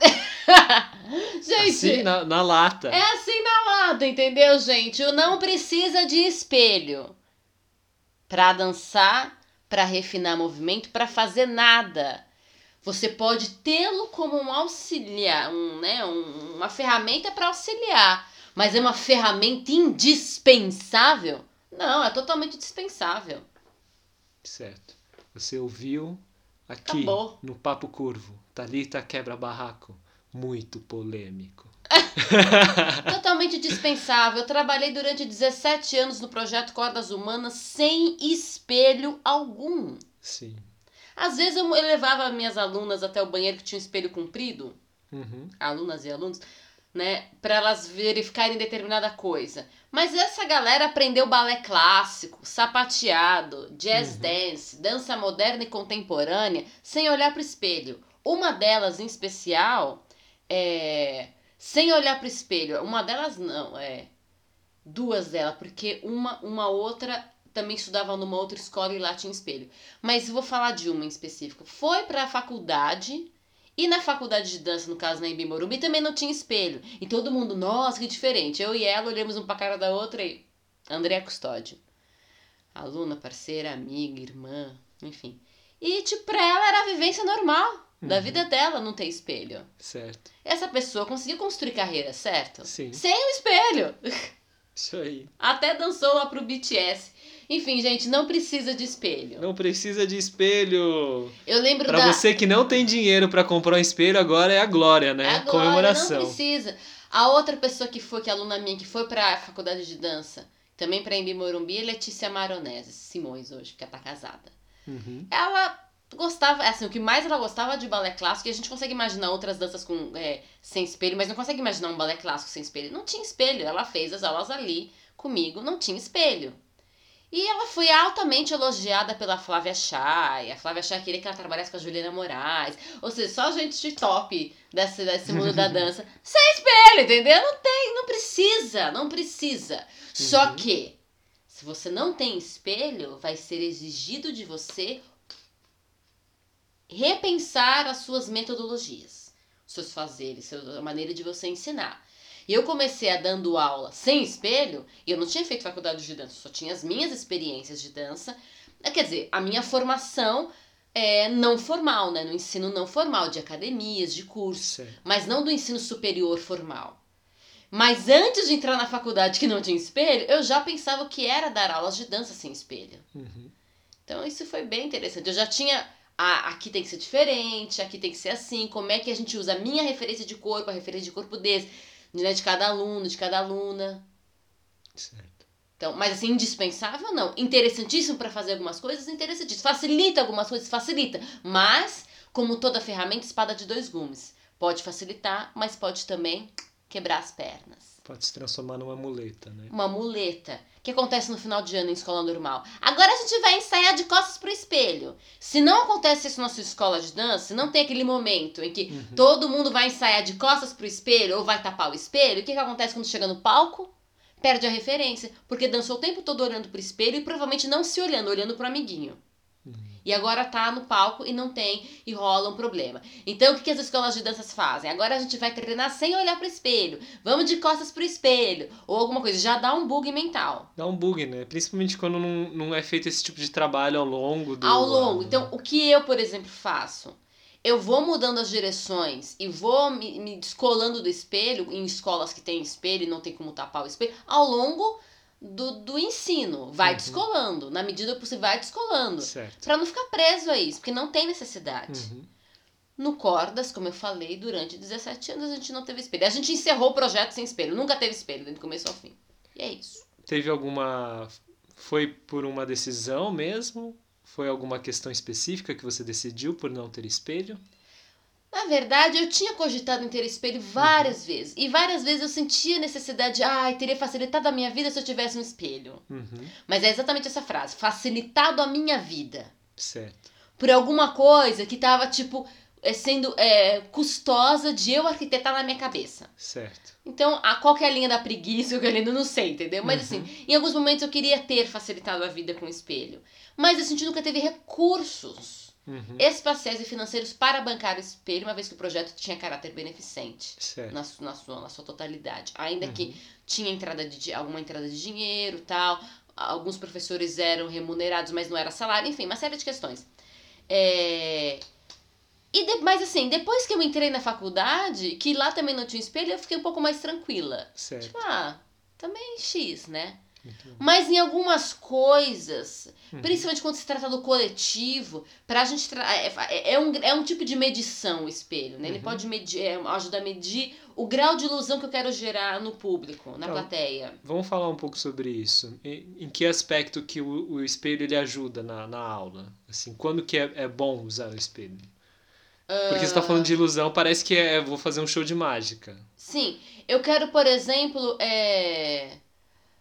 gente, Assim, na, na lata. é assim na lata, entendeu, gente? O não precisa de espelho pra dançar, pra refinar movimento, pra fazer nada. Você pode tê-lo como um auxiliar, um, né, um- uma ferramenta para auxiliar, mas é uma ferramenta indispensável? Não, é totalmente dispensável. Certo. Você ouviu aqui Acabou. no Papo Curvo. Thalita quebra barraco. Muito polêmico. Totalmente dispensável. Eu trabalhei durante 17 anos no projeto Cordas Humanas sem espelho algum. Sim. Às vezes eu eu levava minhas alunas até o banheiro que tinha um espelho comprido, Uhum. alunas e alunos, né, para elas verificarem determinada coisa. Mas essa galera aprendeu balé clássico, sapateado, jazz Uhum. dance, dança moderna e contemporânea sem olhar para o espelho. Uma delas em especial, é, sem olhar para o espelho. Uma delas não, é duas delas, porque uma uma outra também estudava numa outra escola e lá tinha espelho. Mas vou falar de uma em específico. Foi para a faculdade e na faculdade de dança, no caso na Embi Morumbi, também não tinha espelho. E todo mundo, nossa, que diferente. Eu e ela olhamos um pra cara da outra e. Andréa Custódio. Aluna, parceira, amiga, irmã, enfim. E, tipo, pra ela era a vivência normal da Uhum. vida dela não ter espelho. Certo. Essa pessoa conseguiu construir carreira, certo? Sim. Sem o espelho. Isso aí. Até dançou lá pro BTS. Enfim, gente, não precisa de espelho. Não precisa de espelho. Eu lembro Pra da. você que não tem dinheiro pra comprar um espelho, agora é a glória, né? Agora, Comemoração. não precisa. A outra pessoa que foi, que é aluna minha, que foi pra faculdade de dança, também pra Embi Morumbi, é Letícia Maronese, Simões hoje, que ela tá casada. Uhum. Ela gostava, assim, o que mais ela gostava de balé clássico, e a gente consegue imaginar outras danças com, é, sem espelho, mas não consegue imaginar um balé clássico sem espelho. Não tinha espelho, ela fez as aulas ali comigo, não tinha espelho. E ela foi altamente elogiada pela Flávia Chay. A Flávia Chay queria que ela trabalhasse com a Juliana Moraes. Ou seja, só gente de top desse, desse mundo da dança. Sem espelho, entendeu? Não tem, não precisa, não precisa. Só Uhum. que, se você não tem espelho, vai ser exigido de você repensar as suas metodologias, os seus fazeres, a maneira de você ensinar. E eu comecei a dando aula sem espelho, e eu não tinha feito faculdade de dança, só tinha as minhas experiências de dança. Eh, Quer dizer, a minha formação é não formal, né? No ensino não formal, de academias, de cursos, mas não do ensino superior formal. Mas antes de entrar na faculdade que não tinha espelho, eu já pensava o que era dar aulas de dança sem espelho. Uhum. Então isso foi bem interessante. Eu já tinha. Ah, aqui tem que ser diferente, aqui tem que ser assim. Como é que a gente usa a minha referência de corpo, a referência de corpo desse, né, de cada aluno, de cada aluna. Certo. Então, mas assim, indispensável não. Interessantíssimo para fazer algumas coisas, interessantíssimo. Facilita algumas coisas, facilita. Mas, como toda ferramenta, espada de dois gumes. Pode facilitar, mas pode também quebrar as pernas. Pode se transformar numa muleta, né? Uma muleta. O que acontece no final de ano em escola normal? Agora a gente vai ensaiar de costas pro espelho. Se não acontece isso na sua escola de dança, não tem aquele momento em que Uhum. todo mundo vai ensaiar de costas pro espelho ou vai tapar o espelho, o que, que acontece quando chega no palco? Perde a referência, porque dançou o tempo todo olhando pro espelho e provavelmente não se olhando, olhando pro amiguinho. E agora tá no palco e não tem e rola um problema. Então o que, que as escolas de danças fazem? Agora a gente vai treinar sem olhar pro espelho. Vamos de costas pro espelho. Ou alguma coisa. Já dá um bug mental. Dá um bug, né? Principalmente quando não, não é feito esse tipo de trabalho ao longo do. Ao longo. Então, o que eu, por exemplo, faço? Eu vou mudando as direções e vou me, me descolando do espelho, em escolas que tem espelho e não tem como tapar o espelho, ao longo do, do ensino. Vai Uhum. descolando. Na medida que você vai descolando. Pra não ficar preso a isso, porque não tem necessidade. Uhum. No Cordas, como eu falei, durante 17 anos a gente não teve espelho. A gente encerrou o projeto sem espelho. Nunca teve espelho, do começo ao fim. E é isso. Teve alguma. Foi por uma decisão mesmo? Foi alguma questão específica que você decidiu por não ter espelho? Na verdade, eu tinha cogitado em ter espelho várias vezes. E várias vezes eu sentia necessidade de, ai, teria facilitado a minha vida se eu tivesse um espelho. Uhum. Mas é exatamente essa frase: facilitado a minha vida. Certo. Por alguma coisa que tava, tipo, é, sendo é, custosa de eu arquitetar na minha cabeça. Certo. Então, a, qual que é a linha da preguiça, eu não sei, entendeu? Mas Uhum. assim, em alguns momentos eu queria ter facilitado a vida com o espelho. Mas a gente nunca teve recursos Uhum. espaciais e financeiros para bancar o espelho, uma vez que o projeto tinha caráter beneficente. Na, na, sua, na sua totalidade. Ainda Uhum. que tinha entrada de, alguma entrada de dinheiro tal. Alguns professores eram remunerados, mas não era salário, enfim, uma série de questões. É, E de- mas assim, depois que eu entrei na faculdade, que lá também não tinha espelho, eu fiquei um pouco mais tranquila. Certo. Tipo, ah, também X, né? Mas em algumas coisas, Uhum. principalmente quando se trata do coletivo, pra gente. Tra é, é- é um, é um tipo de medição o espelho, né? Ele Uhum. pode medir, é, ajudar a medir o grau de ilusão que eu quero gerar no público, na Então, plateia. Vamos falar um pouco sobre isso. Em, em que aspecto que o, o espelho ele ajuda na, na aula? Assim, quando que é, é bom usar o espelho? Porque você está falando de ilusão, parece que é vou fazer um show de mágica. Sim, eu quero, por exemplo, é,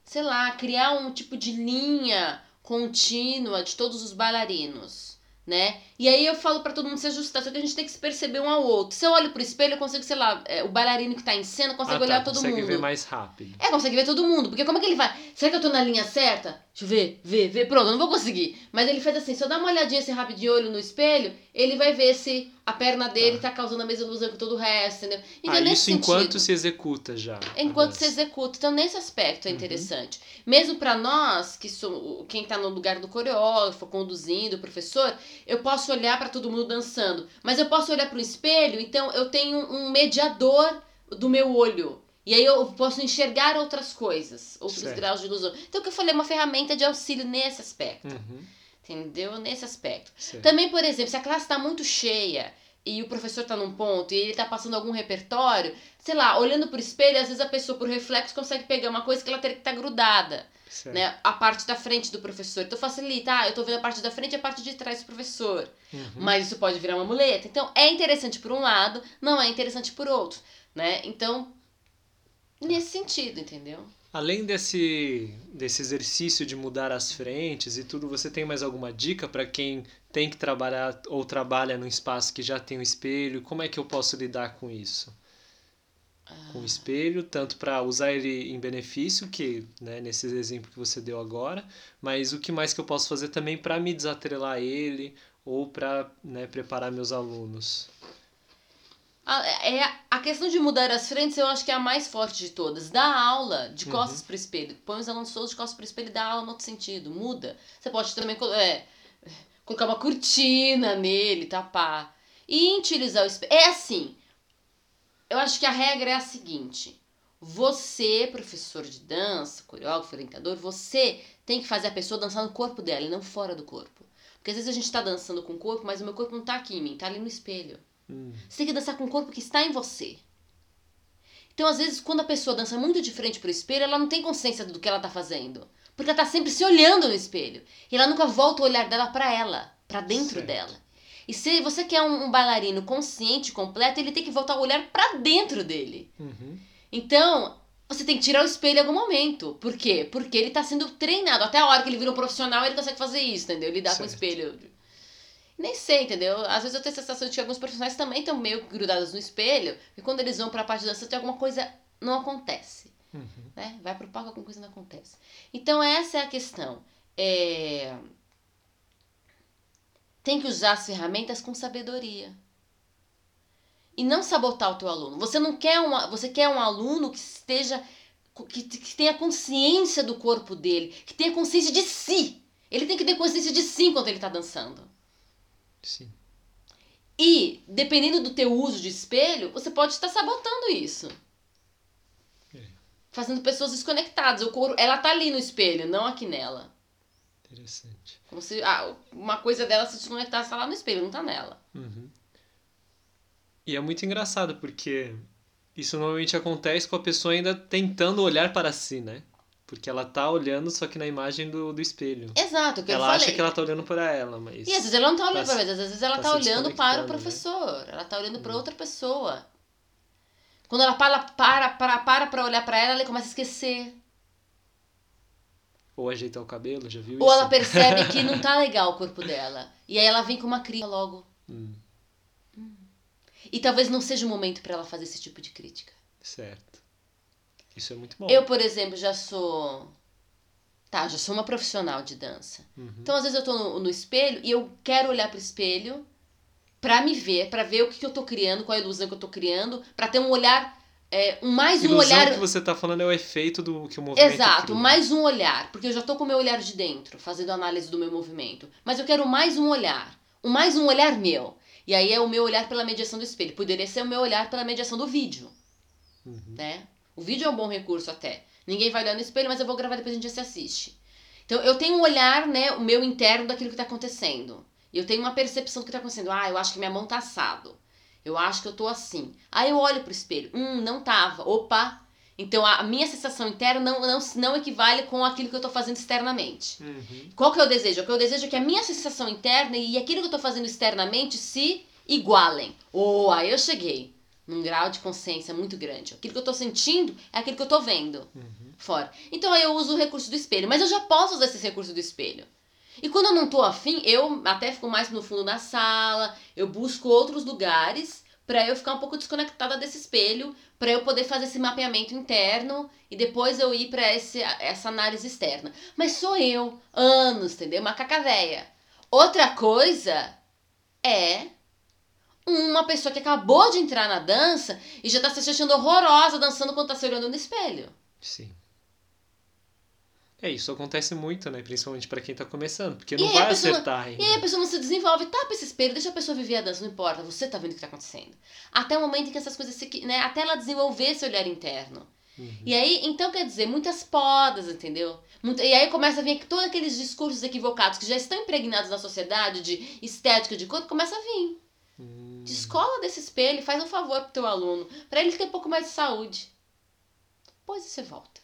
sei lá, criar um tipo de linha contínua de todos os bailarinos, né? E aí eu falo pra todo mundo se ajustar, só que a gente tem que se perceber um ao outro. Se eu olho pro espelho, eu consigo, sei lá, é, o bailarino que tá em cena consegue ah, tá, olhar todo consegue mundo. ver mais rápido. É, consegue ver todo mundo. Porque como é que ele vai? Será que eu tô na linha certa? Deixa eu ver, ver, ver. Pronto, eu não vou conseguir. Mas ele faz assim, se eu dar uma olhadinha assim rapidinho olho no espelho, ele vai ver se a perna dele tá, causando a mesma ilusão que todo o resto, entendeu? Então, ah, nesse isso enquanto sentido, se executa já. enquanto se executa. Então, nesse aspecto é Uhum. interessante. Mesmo pra nós, que sou quem tá no lugar do coreógrafo, conduzindo, o professor, eu posso olhar pra todo mundo dançando. Mas eu posso olhar pro espelho, então eu tenho um mediador do meu olho. E aí eu posso enxergar outras coisas, outros Certo. graus de ilusão. Então, o que eu falei é uma ferramenta de auxílio nesse aspecto. Uhum, Entendeu? Nesse aspecto. certo. Também, por exemplo, se a classe está muito cheia e o professor está num ponto e ele está passando algum repertório, sei lá, olhando pro espelho, às vezes a pessoa, por reflexo, consegue pegar uma coisa que ela teria que estar grudada, certo. né? A parte da frente do professor. Então facilita, ah, eu tô vendo a parte da frente e a parte de trás do professor. Uhum. Mas isso pode virar uma muleta. Então é interessante por um lado, não é interessante por outro, né? Então, nesse sentido, entendeu? Além desse, desse exercício de mudar as frentes e tudo, você tem mais alguma dica para quem tem que trabalhar ou trabalha num espaço que já tem um espelho? Como é que eu posso lidar com isso? Com o espelho, tanto para usar ele em benefício, que né, nesse exemplo que você deu agora, mas o que mais que eu posso fazer também para me desatrelar ele ou para né, preparar meus alunos? A, é, a questão de mudar as frentes eu acho que é a mais forte de todas. Dá aula de costas uhum. para o espelho. Põe os alunos todos de costas para o espelho e dá aula no outro sentido. Muda. Você pode também é, colocar uma cortina nele, tapar. E utilizar o espelho. É assim. Eu acho que a regra é a seguinte. Você, professor de dança, coreógrafo, orientador, você tem que fazer a pessoa dançar no corpo dela e não fora do corpo. Porque às vezes a gente está dançando com o corpo, mas o meu corpo não está aqui em mim, está ali no espelho. Hum. Você tem que dançar com o corpo que está em você. Então, às vezes, quando a pessoa dança muito de frente pro espelho, ela não tem consciência do que ela tá fazendo. Porque ela tá sempre se olhando no espelho. E ela nunca volta o olhar dela para ela, para dentro certo. dela. E se você quer um, um, bailarino consciente, completo, ele tem que voltar o olhar para dentro dele. Uhum. Então, você tem que tirar o espelho em algum momento. Por quê? Porque ele tá sendo treinado. Até a hora que ele vira um profissional, ele consegue fazer isso, entendeu? Lidar certo. com o espelho nem sei, entendeu? Às vezes eu tenho a sensação de que alguns profissionais também estão meio grudados no espelho, e quando eles vão para a parte de dança, tem alguma coisa não acontece. Uhum. Né? Vai pro palco, alguma coisa não acontece. Então, essa é a questão. É... Tem que usar as ferramentas com sabedoria. E não sabotar o teu aluno. Você não quer uma, você quer um aluno que esteja que, que tenha consciência do corpo dele, que tenha consciência de si. Ele tem que ter consciência de si enquanto ele está dançando. Sim. E, dependendo do teu uso de espelho, você pode estar sabotando isso. É. Fazendo pessoas desconectadas. O couro, ela tá ali no espelho, não aqui nela. Interessante. Como se ah, uma coisa dela se desconectasse tá lá no espelho, não tá nela. Uhum. E é muito engraçado, porque isso normalmente acontece com a pessoa ainda tentando olhar para si, né? Porque ela tá olhando só que na imagem do, do espelho. Exato, que ela eu acha que ela tá olhando para ela, mas. E às vezes ela não tá olhando tá, pra ela, às vezes ela tá, tá olhando para o né? professor, né? ela tá olhando para hum. outra pessoa. Quando ela para para para para pra olhar para ela, ela começa a esquecer. Ou ajeitar o cabelo, já viu Ou isso? ela percebe que não tá legal o corpo dela. E aí ela vem com uma crítica logo. Hum. Hum. E talvez não seja o momento para ela fazer esse tipo de crítica. Certo. Isso é muito bom. Eu, por exemplo, já sou. Tá, já sou uma profissional de dança. Uhum. Então, às vezes, eu tô no, no, espelho e eu quero olhar pro espelho pra me ver, pra ver o que, que eu tô criando, qual a ilusão que eu tô criando, pra ter um olhar. É, um, mais um ilusão olhar. que você tá falando é o efeito do que o movimento Exato, cria. mais um olhar. Porque eu já tô com o meu olhar de dentro, fazendo análise do meu movimento. Mas eu quero mais um olhar. Um, mais um olhar meu. E aí é o meu olhar pela mediação do espelho. Poderia ser o meu olhar pela mediação do vídeo. Uhum. Né? O vídeo é um bom recurso até. Ninguém vai olhar no espelho, mas eu vou gravar depois a gente já se assiste. Então eu tenho um olhar, né, o meu interno daquilo que está acontecendo. E eu tenho uma percepção do que está acontecendo. Ah, eu acho que minha mão tá assado. Eu acho que eu tô assim. Aí eu olho pro espelho. Hum, não tava. Opa! Então a minha sensação interna não, não, não equivale com aquilo que eu tô fazendo externamente. Uhum. Qual que é o desejo? O que eu desejo é que a minha sensação interna e aquilo que eu tô fazendo externamente se igualem. Oh, aí eu cheguei num grau de consciência muito grande. Aquilo que eu tô sentindo é aquilo que eu tô vendo uhum. fora. Então aí eu uso o recurso do espelho, mas eu já posso usar esse recurso do espelho. E quando eu não tô afim, eu até fico mais no fundo da sala, eu busco outros lugares para eu ficar um pouco desconectada desse espelho, para eu poder fazer esse mapeamento interno e depois eu ir para essa análise externa. Mas sou eu, anos, entendeu? Uma cacavéia. Outra coisa é uma pessoa que acabou de entrar na dança e já tá se achando horrorosa dançando quando tá se olhando no espelho. Sim. É, isso acontece muito, né? Principalmente para quem tá começando, porque não vai acertar ainda. E aí a pessoa não se desenvolve, tapa esse espelho, deixa a pessoa viver a dança, não importa, você tá vendo o que tá acontecendo. Até o momento em que essas coisas se, né, até ela desenvolver esse olhar interno. Uhum. E aí, então quer dizer, muitas podas, entendeu? Muito, e aí começa a vir todos aqueles discursos equivocados que já estão impregnados na sociedade de estética de corpo, começa a vir. Hum. Descola desse espelho e faz um favor pro teu aluno, para ele ter um pouco mais de saúde. Depois você volta.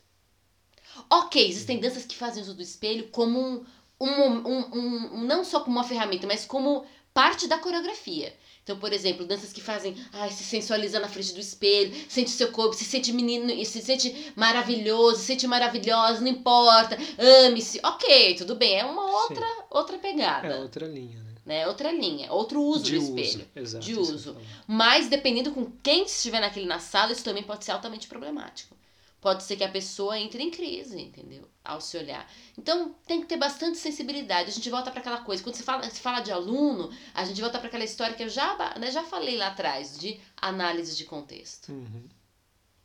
Ok, existem danças que fazem uso do espelho como um, um, um, um, não só como uma ferramenta, mas como parte da coreografia. Então, por exemplo, danças que fazem, ai, se sensualiza na frente do espelho, sente seu corpo, se sente menino, se sente maravilhoso, se sente maravilhosa, não importa, ame-se. Ok, tudo bem, é uma outra, outra pegada. É outra linha, né? Né? Outra linha, outro uso de do uso, espelho. exato, de uso. falar. Mas dependendo com quem estiver naquele na sala, isso também pode ser altamente problemático. Pode ser que a pessoa entre em crise, entendeu? Ao se olhar. Então tem que ter bastante sensibilidade. A gente volta para aquela coisa. Quando se fala, se fala de aluno, a gente volta para aquela história que eu já, né, já falei lá atrás, de análise de contexto. Uhum.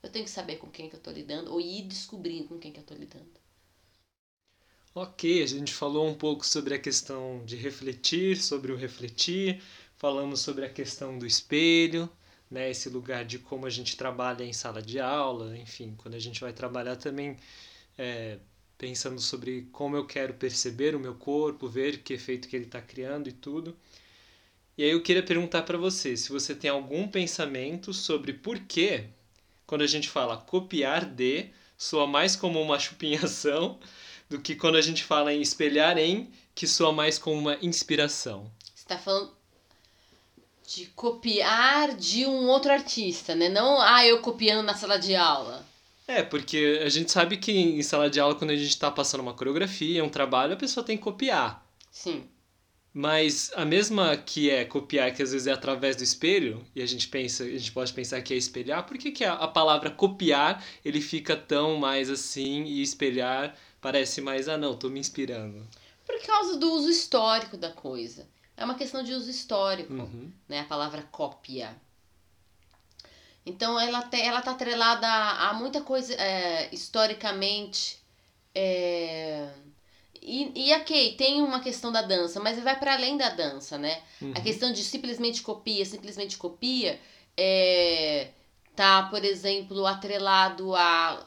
Eu tenho que saber com quem que eu tô lidando ou ir descobrindo com quem que eu tô lidando. Ok, a gente falou um pouco sobre a questão de refletir, sobre o refletir, falamos sobre a questão do espelho, né, esse lugar de como a gente trabalha em sala de aula, enfim, quando a gente vai trabalhar também é, pensando sobre como eu quero perceber o meu corpo, ver que efeito que ele está criando e tudo. E aí eu queria perguntar para você se você tem algum pensamento sobre por que, quando a gente fala copiar de, soa mais como uma chupinhação do que quando a gente fala em espelhar em, que soa mais como uma inspiração. Você tá falando de copiar de um outro artista, né? Não, ah, eu copiando na sala de aula. É, porque a gente sabe que em sala de aula, quando a gente está passando uma coreografia, um trabalho, a pessoa tem que copiar. Sim. Mas a mesma que é copiar, que às vezes é através do espelho, e a gente pensa, a gente pode pensar que é espelhar, por que, que a, a palavra copiar ele fica tão mais assim e espelhar parece mais, ah não, tô me inspirando. Por causa do uso histórico da coisa. É uma questão de uso histórico, Uhum. né? A palavra cópia. Então ela te, ela tá atrelada a, a muita coisa é, historicamente. É, e, e ok, tem uma questão da dança, mas vai para além da dança, né? Uhum. A questão de simplesmente copia, simplesmente copia, é, tá, por exemplo, atrelado a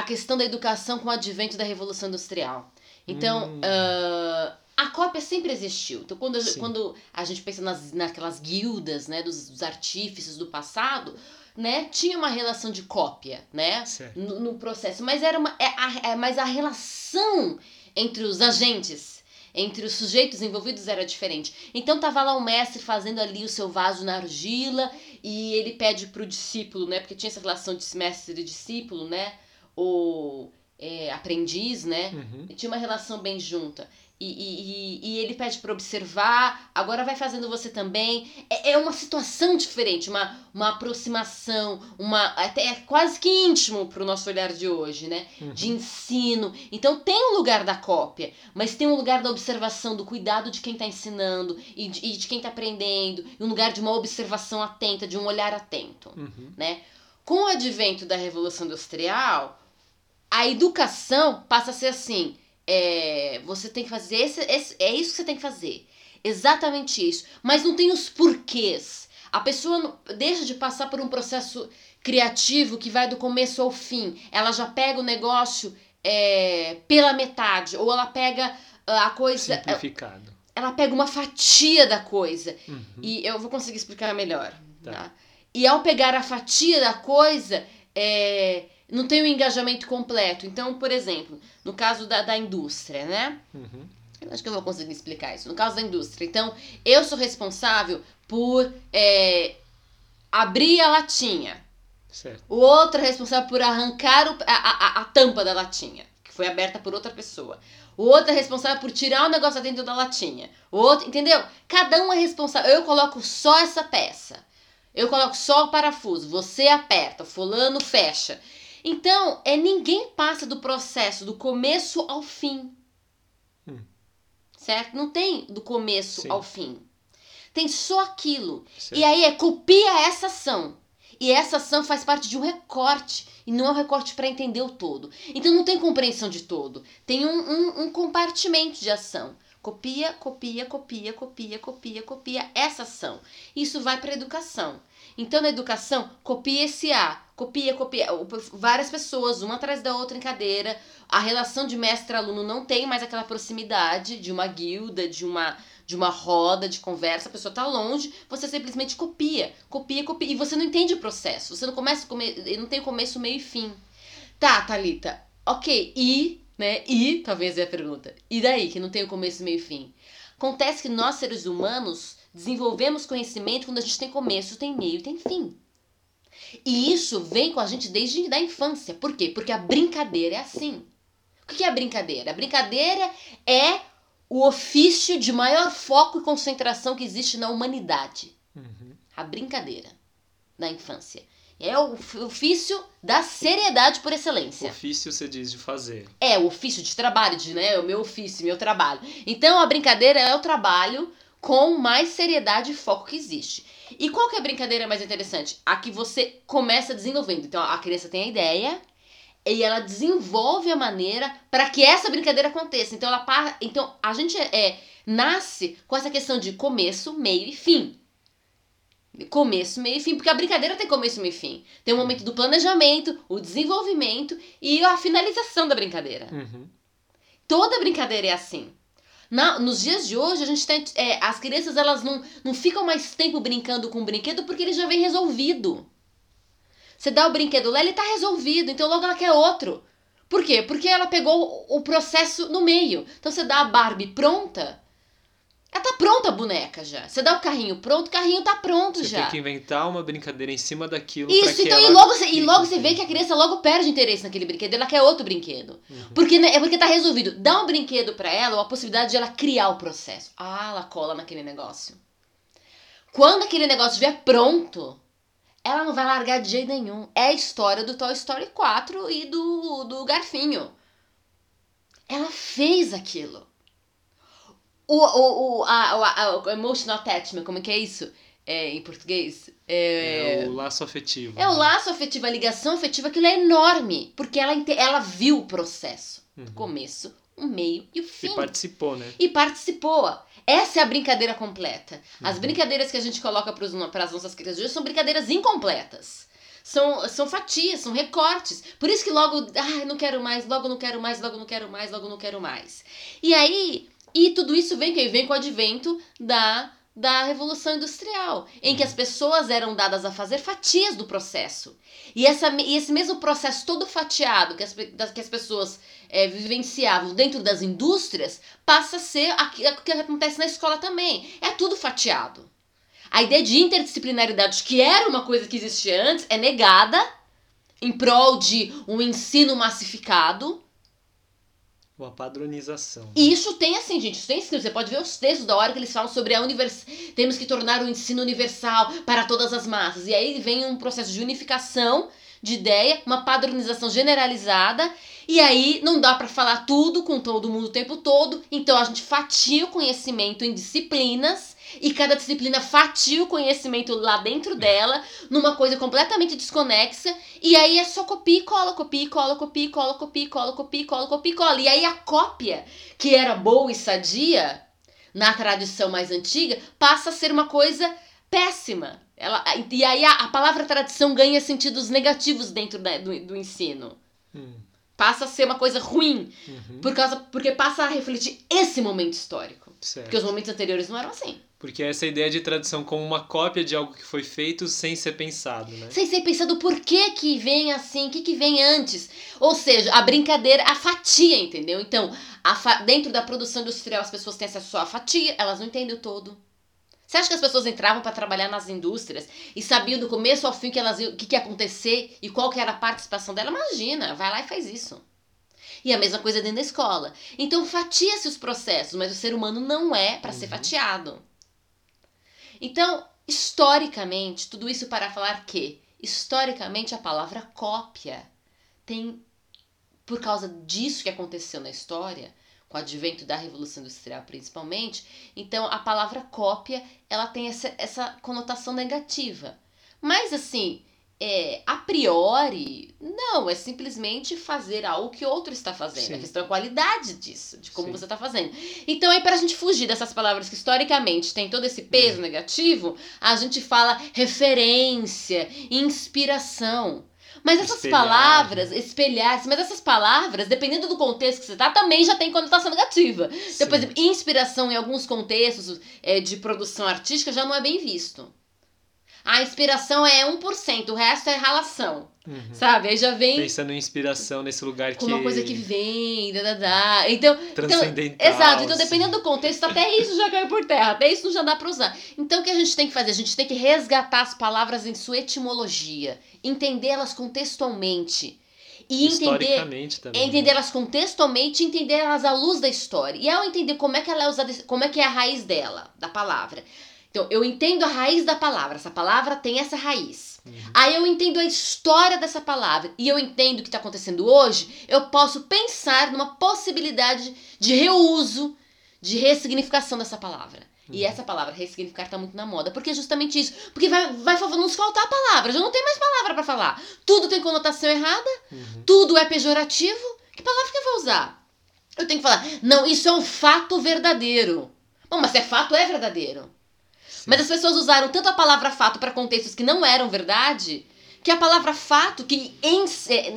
a questão da educação com o advento da Revolução Industrial. Então, Hum. ah, a cópia sempre existiu. Então, quando, Sim. quando a gente pensa nas, naquelas guildas, né, dos, dos artífices do passado, né, tinha uma relação de cópia, né? No, no processo, mas era uma é, a, é, mas a relação entre os agentes, entre os sujeitos envolvidos era diferente. Então tava lá o mestre fazendo ali o seu vaso na argila e ele pede pro discípulo, né, porque tinha essa relação de mestre e discípulo, né, ou é, aprendiz, né, Uhum. tinha uma relação bem junta. E, e, e- ele pede para observar, agora vai fazendo você também. É, é uma situação diferente, uma, uma aproximação, uma até é quase que íntimo para o nosso olhar de hoje, né? Uhum. De ensino. Então tem um lugar da cópia, mas tem um lugar da observação, do cuidado de quem está ensinando e de, e de quem está aprendendo, e um lugar de uma observação atenta, de um olhar atento Uhum. né? Com o advento da Revolução Industrial, a educação passa a ser assim: é, você tem que fazer esse, esse- é isso que você tem que fazer, exatamente isso. Mas não tem os porquês. A pessoa deixa de passar por um processo criativo que vai do começo ao fim. Ela já pega o negócio é, pela metade, ou ela pega ah, a coisa, Simplificado. ela pega uma fatia da coisa. Uhum. E eu vou conseguir explicar melhor. Tá. Tá? E ao pegar a fatia da coisa, é, não tem o engajamento completo. Então, por exemplo, no caso da, da indústria, né? Uhum. Eu acho que eu vou conseguir explicar isso. No caso da indústria. Então, eu sou responsável por é, abrir a latinha. Certo. O outro é responsável por arrancar o- a, a, a tampa da latinha, que foi aberta por outra pessoa. O outro é responsável por tirar o negócio dentro da latinha. O outro, entendeu? Cada um é responsável. Eu coloco só essa peça. Eu coloco só o parafuso. Você aperta, fulano fecha. Então, é ninguém passa do processo do começo ao fim. Hum. Certo? Não tem do começo Sim. ao fim. Tem só aquilo. certo. E aí é copia essa ação. E essa ação faz parte de um recorte. E não é um recorte para entender o todo. Então não tem compreensão de todo. Tem um, um, um compartimento de ação. Copia, copia, copia, copia, copia, copia essa ação. Isso vai para educação. Então, na educação, copia esse A, copia, copia. Várias pessoas, uma atrás da outra em cadeira. A relação de mestre-aluno não tem mais aquela proximidade de uma guilda, de uma, de uma roda de conversa. A pessoa tá longe, você simplesmente copia, copia, copia. E você não entende o processo. Você não começa, come... não tem começo, meio e fim. Tá, Thalita, ok. E né? E, talvez é a pergunta, e daí que não tem o começo, meio e fim? Acontece que nós, seres humanos, desenvolvemos conhecimento quando a gente tem começo, tem meio tem fim. E isso vem com a gente desde a infância. Por quê? Porque a brincadeira é assim. O que é a brincadeira? A brincadeira é o ofício de maior foco e concentração que existe na humanidade. Uhum. A brincadeira da infância. É o ofício da seriedade por excelência. Ofício você diz de fazer. É, o ofício de trabalho, de, né? O meu ofício, meu trabalho. Então a brincadeira é o trabalho com mais seriedade e foco que existe. E qual que é a brincadeira mais interessante? A que você começa desenvolvendo. Então a criança tem a ideia e ela desenvolve a maneira para que essa brincadeira aconteça. Então ela então a gente é, nasce com essa questão de começo, meio e fim. Começo, meio e fim, porque a brincadeira tem começo, meio e fim. Tem o momento do planejamento, o desenvolvimento e a finalização da brincadeira. Uhum. Toda brincadeira é assim. Na, nos dias de hoje, a gente tem. É, as crianças elas não, não ficam mais tempo brincando com o brinquedo porque ele já vem resolvido. Você dá o brinquedo lá, ele tá resolvido, então logo ela quer outro. Por quê? Porque ela pegou o processo no meio. Então você dá a Barbie pronta, ela tá pronta a boneca já. Você dá o carrinho pronto, o carrinho tá pronto você já. Tem que inventar uma brincadeira em cima daquilo. Isso, então, e logo, você, e logo você vê que a criança logo perde interesse naquele brinquedo, ela quer outro brinquedo. Uhum. Porque né, é porque tá resolvido. Dá um brinquedo para ela, ou a possibilidade de ela criar o processo. Ah, ela cola naquele negócio. Quando aquele negócio estiver pronto, ela não vai largar de jeito nenhum. É a história do Toy Story 4 e do, do Garfinho. Ela fez aquilo. O, o, o, a, a, o emotional attachment, como é que é isso? É, em português? É... é... o laço afetivo. É né? o laço afetivo, a ligação afetiva, aquilo é enorme. Porque ela, ela viu o processo. Uhum. O começo, o meio e o fim. E participou, né? E participou. Essa é a brincadeira completa. As uhum. brincadeiras que a gente coloca para as nossas crianças hoje são brincadeiras incompletas. São, são fatias, são recortes. Por isso que logo, ah, não quero mais, logo não quero mais, logo não quero mais, logo não quero mais. E aí, e tudo isso vem, vem com o advento da, da Revolução Industrial, em que as pessoas eram dadas a fazer fatias do processo. E, essa, e esse mesmo processo todo fatiado que as, que as pessoas é, vivenciavam dentro das indústrias passa a ser o que acontece na escola também. É tudo fatiado. A ideia de interdisciplinaridade, que era uma coisa que existia antes, é negada em prol de um ensino massificado uma padronização. E isso tem assim, gente, isso tem escrito. Você pode ver os textos da hora que eles falam sobre a univers... temos que tornar o ensino universal para todas as massas. E aí vem um processo de unificação de ideia, uma padronização generalizada, e aí não dá para falar tudo com todo mundo o tempo todo, então a gente fatia o conhecimento em disciplinas e cada disciplina fatia o conhecimento lá dentro dela, numa coisa completamente desconexa, e aí é só copia e cola, copia e cola, copia e cola, copia e cola, copia e cola, copia e cola. E aí a cópia, que era boa e sadia, na tradição mais antiga, passa a ser uma coisa péssima. Ela, e aí a, a palavra tradição ganha sentidos negativos dentro da, do, do ensino. Hum. Passa a ser uma coisa ruim, uhum. por causa, porque passa a refletir esse momento histórico. Certo. Porque os momentos anteriores não eram assim. Porque essa ideia de tradição como uma cópia de algo que foi feito sem ser pensado, né? Sem ser pensado por que que vem assim, o que que vem antes. Ou seja, a brincadeira, a fatia, entendeu? Então, fa... dentro da produção industrial as pessoas têm acesso só à fatia, elas não entendem o todo. Você acha que as pessoas entravam para trabalhar nas indústrias e sabiam do começo ao fim que elas o que, que ia acontecer e qual que era a participação dela? Imagina, vai lá e faz isso. E a mesma coisa dentro da escola. Então fatia-se os processos, mas o ser humano não é para uhum. ser fatiado. Então, historicamente, tudo isso para falar que, historicamente, a palavra cópia tem, por causa disso que aconteceu na história, com o advento da Revolução Industrial principalmente, então a palavra cópia ela tem essa, essa conotação negativa. Mas assim, é, a priori, não, é simplesmente fazer algo que outro está fazendo. Sim. A questão é a qualidade disso, de como Sim. você está fazendo. Então, aí, para a gente fugir dessas palavras que historicamente têm todo esse peso é. negativo, a gente fala referência, inspiração. Mas essas espelhar. palavras, espelhar, mas essas palavras, dependendo do contexto que você está, também já tem conotação negativa. Então, por exemplo, inspiração em alguns contextos é, de produção artística já não é bem visto. A inspiração é 1%, o resto é ralação. Uhum. Sabe? Aí já vem Pensando em inspiração nesse lugar com que. uma coisa que vem. Então, então, Transcendental. exato. Então, assim. dependendo do contexto, até isso já caiu por terra, até isso já dá pra usar. Então, o que a gente tem que fazer? A gente tem que resgatar as palavras em sua etimologia, entendê-las contextualmente. E entender Historicamente também. é entender elas contextualmente e entender elas à luz da história. E ao entender como é que ela é usada, como é que é a raiz dela, da palavra. Então, eu entendo a raiz da palavra. Essa palavra tem essa raiz. Uhum. Aí eu entendo a história dessa palavra e eu entendo o que está acontecendo hoje, eu posso pensar numa possibilidade de reuso, de ressignificação dessa palavra. E essa palavra ressignificar tá muito na moda. Porque é justamente isso. Porque vai, vai nos faltar palavras. Eu não tenho mais palavra para falar. Tudo tem conotação errada, Uhum. tudo é pejorativo. Que palavra que eu vou usar? Eu tenho que falar, não, isso é um fato verdadeiro. Bom, mas se é fato, é verdadeiro. Sim. Mas as pessoas usaram tanto a palavra fato para contextos que não eram verdade, que a palavra fato, que em,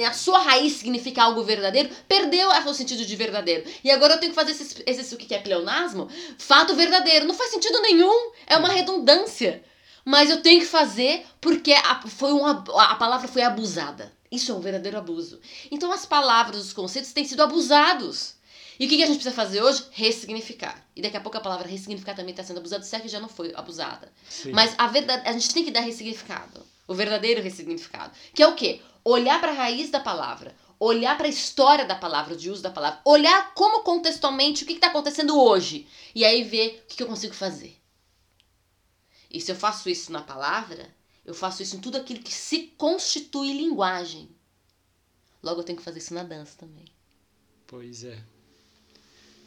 na sua raiz significa algo verdadeiro, perdeu o sentido de verdadeiro. E agora eu tenho que fazer esse, esse o que é pleonasmo? Fato verdadeiro. Não faz sentido nenhum. É uma redundância. Mas eu tenho que fazer porque a, foi um, ab- a palavra foi abusada. Isso é um verdadeiro abuso. Então as palavras, os conceitos têm sido abusados. E o que que a gente precisa fazer hoje? Ressignificar. E daqui a pouco a palavra ressignificar também está sendo abusada, se é que já não foi abusada. Sim. Mas a verdade, a gente tem que dar ressignificado. O verdadeiro ressignificado. Que é o quê? Olhar para a raiz da palavra. Olhar para a história da palavra, de uso da palavra. Olhar como contextualmente o que está acontecendo hoje. E aí ver o que, que eu consigo fazer. E se eu faço isso na palavra, eu faço isso em tudo aquilo que se constitui linguagem. Logo eu tenho que fazer isso na dança também. Pois é.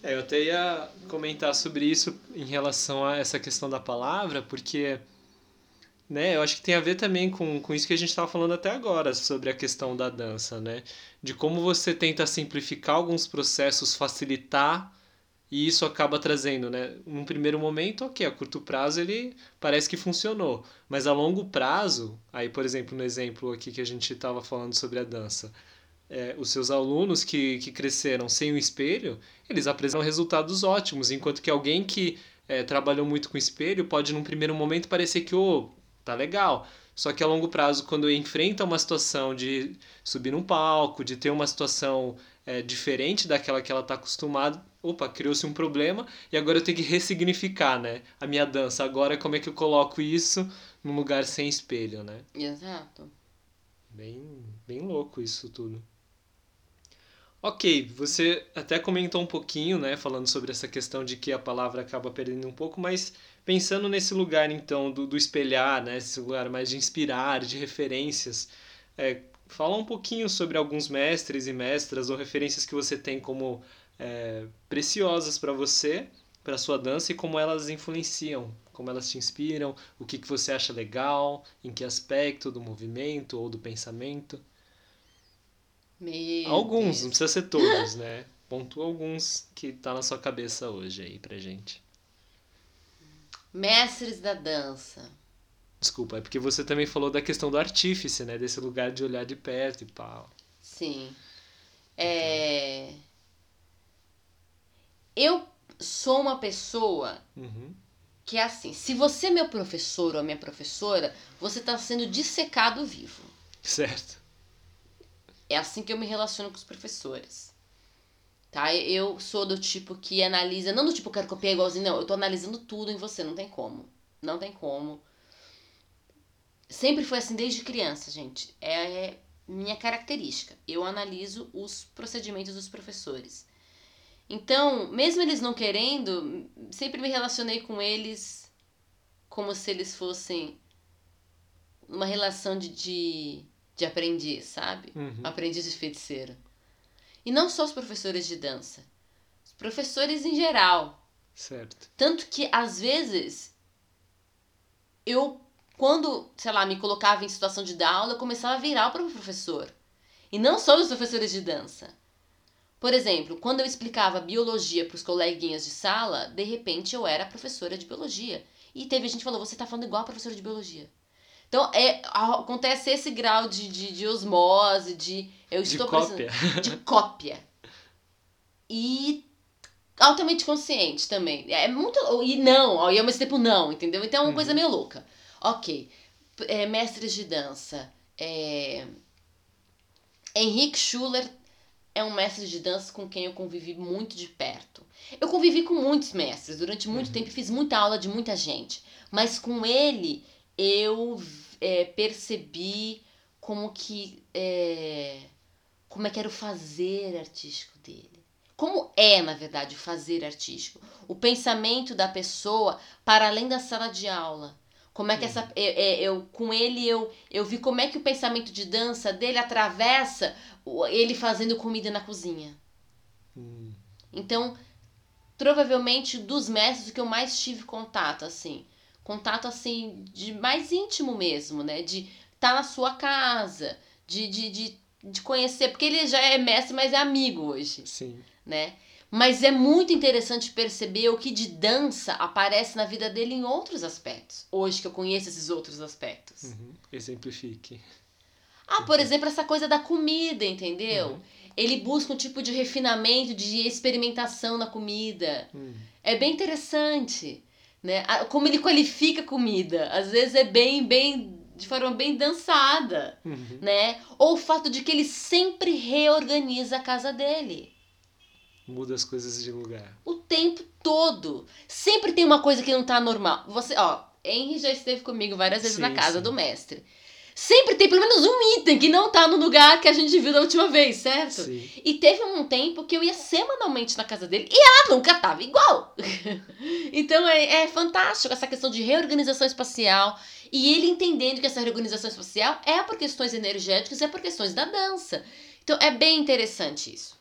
É, eu até ia comentar sobre isso em relação a essa questão da palavra, porque né, eu acho que tem a ver também com, com isso que a gente estava falando até agora, sobre a questão da dança, né? De como você tenta simplificar alguns processos, facilitar, e isso acaba trazendo, né? Num primeiro momento, ok, a curto prazo ele parece que funcionou, mas a longo prazo, aí por exemplo, no exemplo aqui que a gente estava falando sobre a dança, é, os seus alunos que, que cresceram sem o espelho, eles apresentam resultados ótimos, enquanto que alguém que é, trabalhou muito com espelho pode, num primeiro momento, parecer que, ô, tá legal. Só que a longo prazo, quando enfrenta uma situação de subir num palco, de ter uma situação é, diferente daquela que ela está acostumada, opa, criou-se um problema e agora eu tenho que ressignificar, né? A minha dança. Agora, como é que eu coloco isso num lugar sem espelho, né? Exato. Bem, bem louco isso tudo. Ok, você até comentou um pouquinho, né, falando sobre essa questão de que a palavra acaba perdendo um pouco, mas pensando nesse lugar então do, do espelhar, né, esse lugar mais de inspirar, de referências, é, fala um pouquinho sobre alguns mestres e mestras ou referências que você tem como é, preciosas para você, para sua dança e como elas influenciam, como elas te inspiram, o que, que você acha legal, em que aspecto do movimento ou do pensamento. Meu Alguns, não Deus. precisa ser todos, né? Pontua alguns que tá na sua cabeça hoje aí pra gente. Mestres da dança. Desculpa, é porque você também falou da questão do artífice, né? Desse lugar de olhar de perto e pau. Sim. É... Eu sou uma pessoa Uhum. que é assim, se você é meu professor ou minha professora, você está sendo dissecado vivo. Certo. É assim que eu me relaciono com os professores. Tá? Eu sou do tipo que analisa, não do tipo quero copiar igualzinho, não, eu tô analisando tudo em você, não tem como. Não tem como. Sempre foi assim desde criança, gente. É minha característica. Eu analiso os procedimentos dos professores. Então, mesmo eles não querendo, sempre me relacionei com eles como se eles fossem uma relação de, de, de aprendiz, sabe? Uhum. Aprendiz de feiticeiro. E não só os professores de dança, os professores em geral. Certo. Tanto que, às vezes, eu, quando, sei lá, me colocava em situação de dar aula, eu começava a virar o próprio professor. E não só os professores de dança. Por exemplo, quando eu explicava biologia para os coleguinhas de sala, de repente eu era professora de biologia. E teve gente que falou, você tá falando igual a professora de biologia. Então, é, acontece esse grau de, de, de osmose, de... Eu De estou cópia. de cópia. E altamente consciente também. É muito. E não, e ao mesmo tempo não, entendeu? Então é uma Uhum. coisa meio louca. Ok. é, mestres de dança. É... Henrique Schuller é um mestre de dança com quem eu convivi muito de perto. Eu convivi com muitos mestres durante muito uhum. tempo, fiz muita aula de muita gente, mas com ele eu é, percebi como que é, como é que era o fazer artístico dele. Como é, na verdade, o fazer artístico? O pensamento da pessoa para além da sala de aula. Como é que essa. Eu, é, é, eu, com ele eu, eu vi como é que o pensamento de dança dele atravessa ele fazendo comida na cozinha. Hum. Então, provavelmente dos mestres que eu mais tive contato, assim. Contato, assim, de mais íntimo mesmo, né? De estar tá na sua casa, de, de, de, de conhecer. Porque ele já é mestre, mas é amigo hoje. Sim. Né? Mas é muito interessante perceber o que de dança aparece na vida dele em outros aspectos. Hoje que eu conheço esses outros aspectos. Uhum. Exemplifique. Ah, por exemplo, essa coisa da comida, entendeu? Uhum. Ele busca um tipo de refinamento, de experimentação na comida. Uhum. É bem interessante, né? Como ele qualifica a comida. Às vezes é bem, bem de forma bem dançada, uhum. né? Ou o fato de que ele sempre reorganiza a casa dele muda as coisas de lugar. O tempo todo. Sempre tem uma coisa que não tá normal. Você, ó, Henry já esteve comigo várias vezes sim, na casa sim. do mestre. Sempre tem pelo menos um item que não tá no lugar que a gente viu da última vez, certo? Sim. E teve um tempo que eu ia semanalmente na casa dele e ela nunca tava igual. então é, é fantástico essa questão de reorganização espacial. E ele entendendo que essa reorganização espacial é por questões energéticas, é por questões da dança. Então é bem interessante isso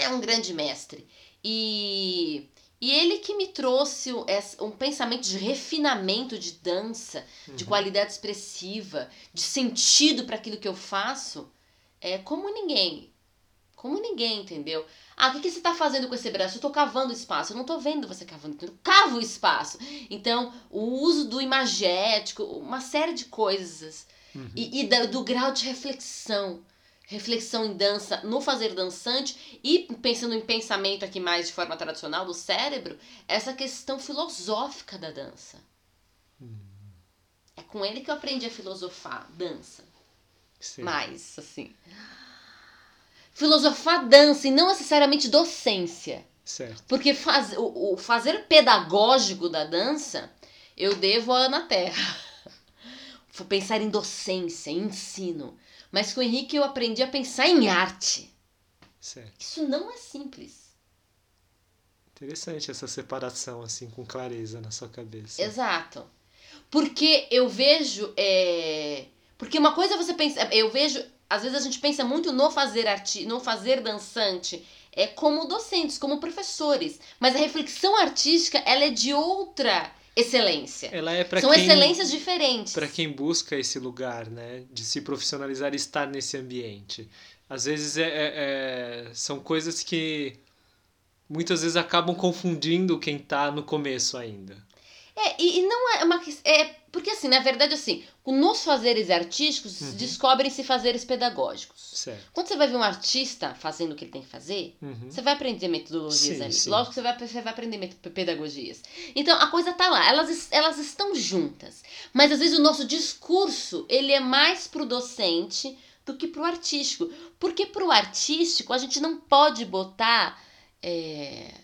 é um grande mestre. E, e ele que me trouxe um pensamento de refinamento de dança, uhum. de qualidade expressiva, de sentido para aquilo que eu faço, é como ninguém. Como ninguém, entendeu? Ah, o que, que você está fazendo com esse braço? Eu estou cavando espaço. Eu não estou vendo você cavando, eu cavo o espaço. Então, o uso do imagético, uma série de coisas. Uhum. E, e do, do grau de reflexão reflexão em dança no fazer dançante e pensando em pensamento aqui mais de forma tradicional do cérebro, essa questão filosófica da dança. Hum. É com ele que eu aprendi a filosofar dança. Sim. Mais, assim. Filosofar dança e não necessariamente docência. Certo. Porque faz, o, o fazer pedagógico da dança eu devo à Ana Terra. Pensar em docência, em ensino. Mas com o Henrique eu aprendi a pensar em arte. Certo. Isso não é simples. Interessante essa separação, assim, com clareza na sua cabeça. Exato. Porque eu vejo. É... Porque uma coisa você pensa. Eu vejo. Às vezes a gente pensa muito no fazer arte, no fazer dançante, é como docentes, como professores. Mas a reflexão artística, ela é de outra excelência. Ela é para São quem, excelências diferentes. Para quem busca esse lugar, né, de se profissionalizar e estar nesse ambiente. Às vezes é, é, é, são coisas que muitas vezes acabam confundindo quem está no começo ainda. É, e, e não é uma é porque assim, na verdade assim, nos fazeres artísticos uhum. descobrem-se fazeres pedagógicos. Certo. Quando você vai ver um artista fazendo o que ele tem que fazer, uhum. você vai aprender metodologias sim, ali. Sim. Lógico que você vai, você vai aprender pedagogias. Então a coisa tá lá, elas, elas estão juntas. Mas às vezes o nosso discurso, ele é mais pro docente do que pro artístico. Porque pro artístico a gente não pode botar. É...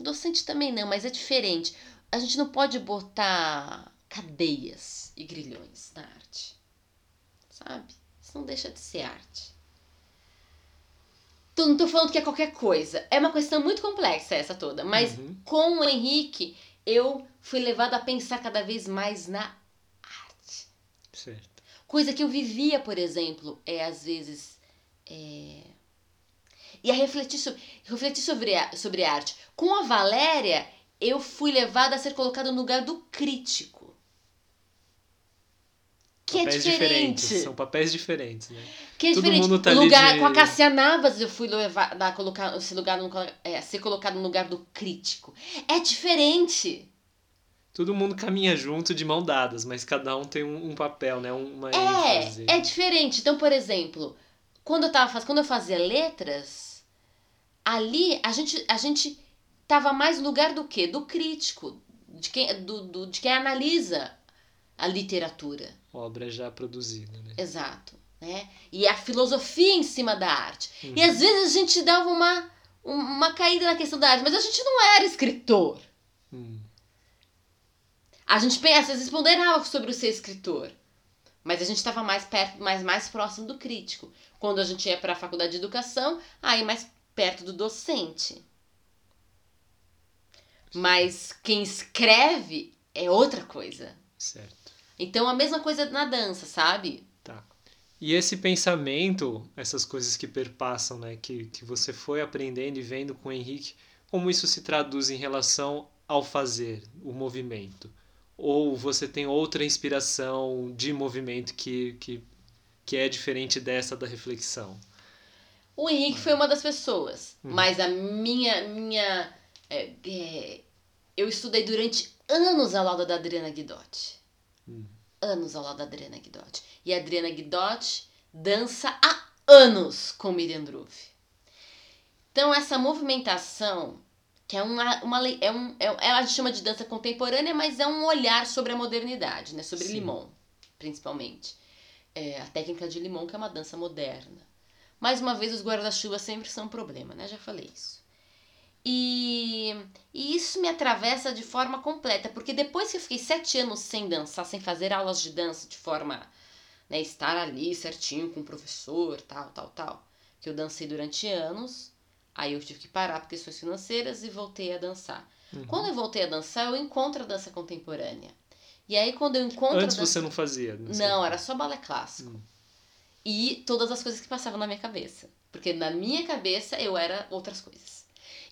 Docente também não, mas é diferente a gente não pode botar cadeias e grilhões na arte. Sabe? Isso não deixa de ser arte. Então, não tô falando que é qualquer coisa. É uma questão muito complexa essa toda. Mas uhum. com o Henrique, eu fui levado a pensar cada vez mais na arte. Certo. Coisa que eu vivia, por exemplo, é às vezes. É... E a refletir, sobre, refletir sobre, a, sobre arte. Com a Valéria, eu fui levada a ser colocada no lugar do crítico. Que é papéis é diferente. Diferentes, são papéis diferentes, né? Que é Todo diferente. Mundo tá lugar, de... Com a Cassia Navas eu fui levada a, colocar, esse lugar no, é, ser colocado no lugar do crítico. É diferente. Todo mundo caminha junto de mão dadas, mas cada um tem um, um papel, né? Uma é, ênfase. É diferente. Então, por exemplo, quando eu, tava, quando eu fazia letras, ali a gente, a gente estava mais no lugar do quê? Do crítico, de quem, do, do, de quem analisa a literatura. Obra já produzida, né? Exato. Né? E a filosofia em cima da arte. Uhum. E às vezes a gente dava uma, uma caída na questão da arte, mas a gente não era escritor. Hum. A gente pensa, às vezes ponderava sobre o ser escritor. Mas a gente estava mais perto, mais, mais próximo do crítico. Quando a gente ia para a faculdade de educação, aí mais perto do docente. Mas quem escreve é outra coisa. Certo. Então a mesma coisa na dança, sabe? Tá. E esse pensamento, essas coisas que perpassam, né, que, que você foi aprendendo e vendo com o Henrique, como isso se traduz em relação ao fazer, o movimento? Ou você tem outra inspiração de movimento que, que, que é diferente dessa da reflexão? O Henrique foi uma das pessoas, Uhum. mas a minha minha é, é, eu estudei durante anos ao lado da Adriana Guidotti. Hum. Anos ao lado da Adriana Guidotti. E a Adriana Guidotti dança há anos com Miriam Druve. Então essa movimentação, que é uma, uma é um, é, ela chama de dança contemporânea, mas é um olhar sobre a modernidade, né? Sobre Sim. Limon, principalmente. É, a técnica de Limon, que é uma dança moderna. Mais uma vez, os guarda-chuvas sempre são um problema, né? Já falei isso. E, e isso me atravessa de forma completa, porque depois que eu fiquei sete anos sem dançar, sem fazer aulas de dança de forma, né, estar ali certinho com o professor, tal, tal, tal, que eu dancei durante anos, aí eu tive que parar por questões financeiras e voltei a dançar. Uhum. Quando eu voltei a dançar, eu encontro a dança contemporânea. E aí quando eu encontro Antes dança... você não fazia? Não, Não, era só balé clássico. Hum. E todas as coisas que passavam na minha cabeça. Porque na minha cabeça eu era outras coisas.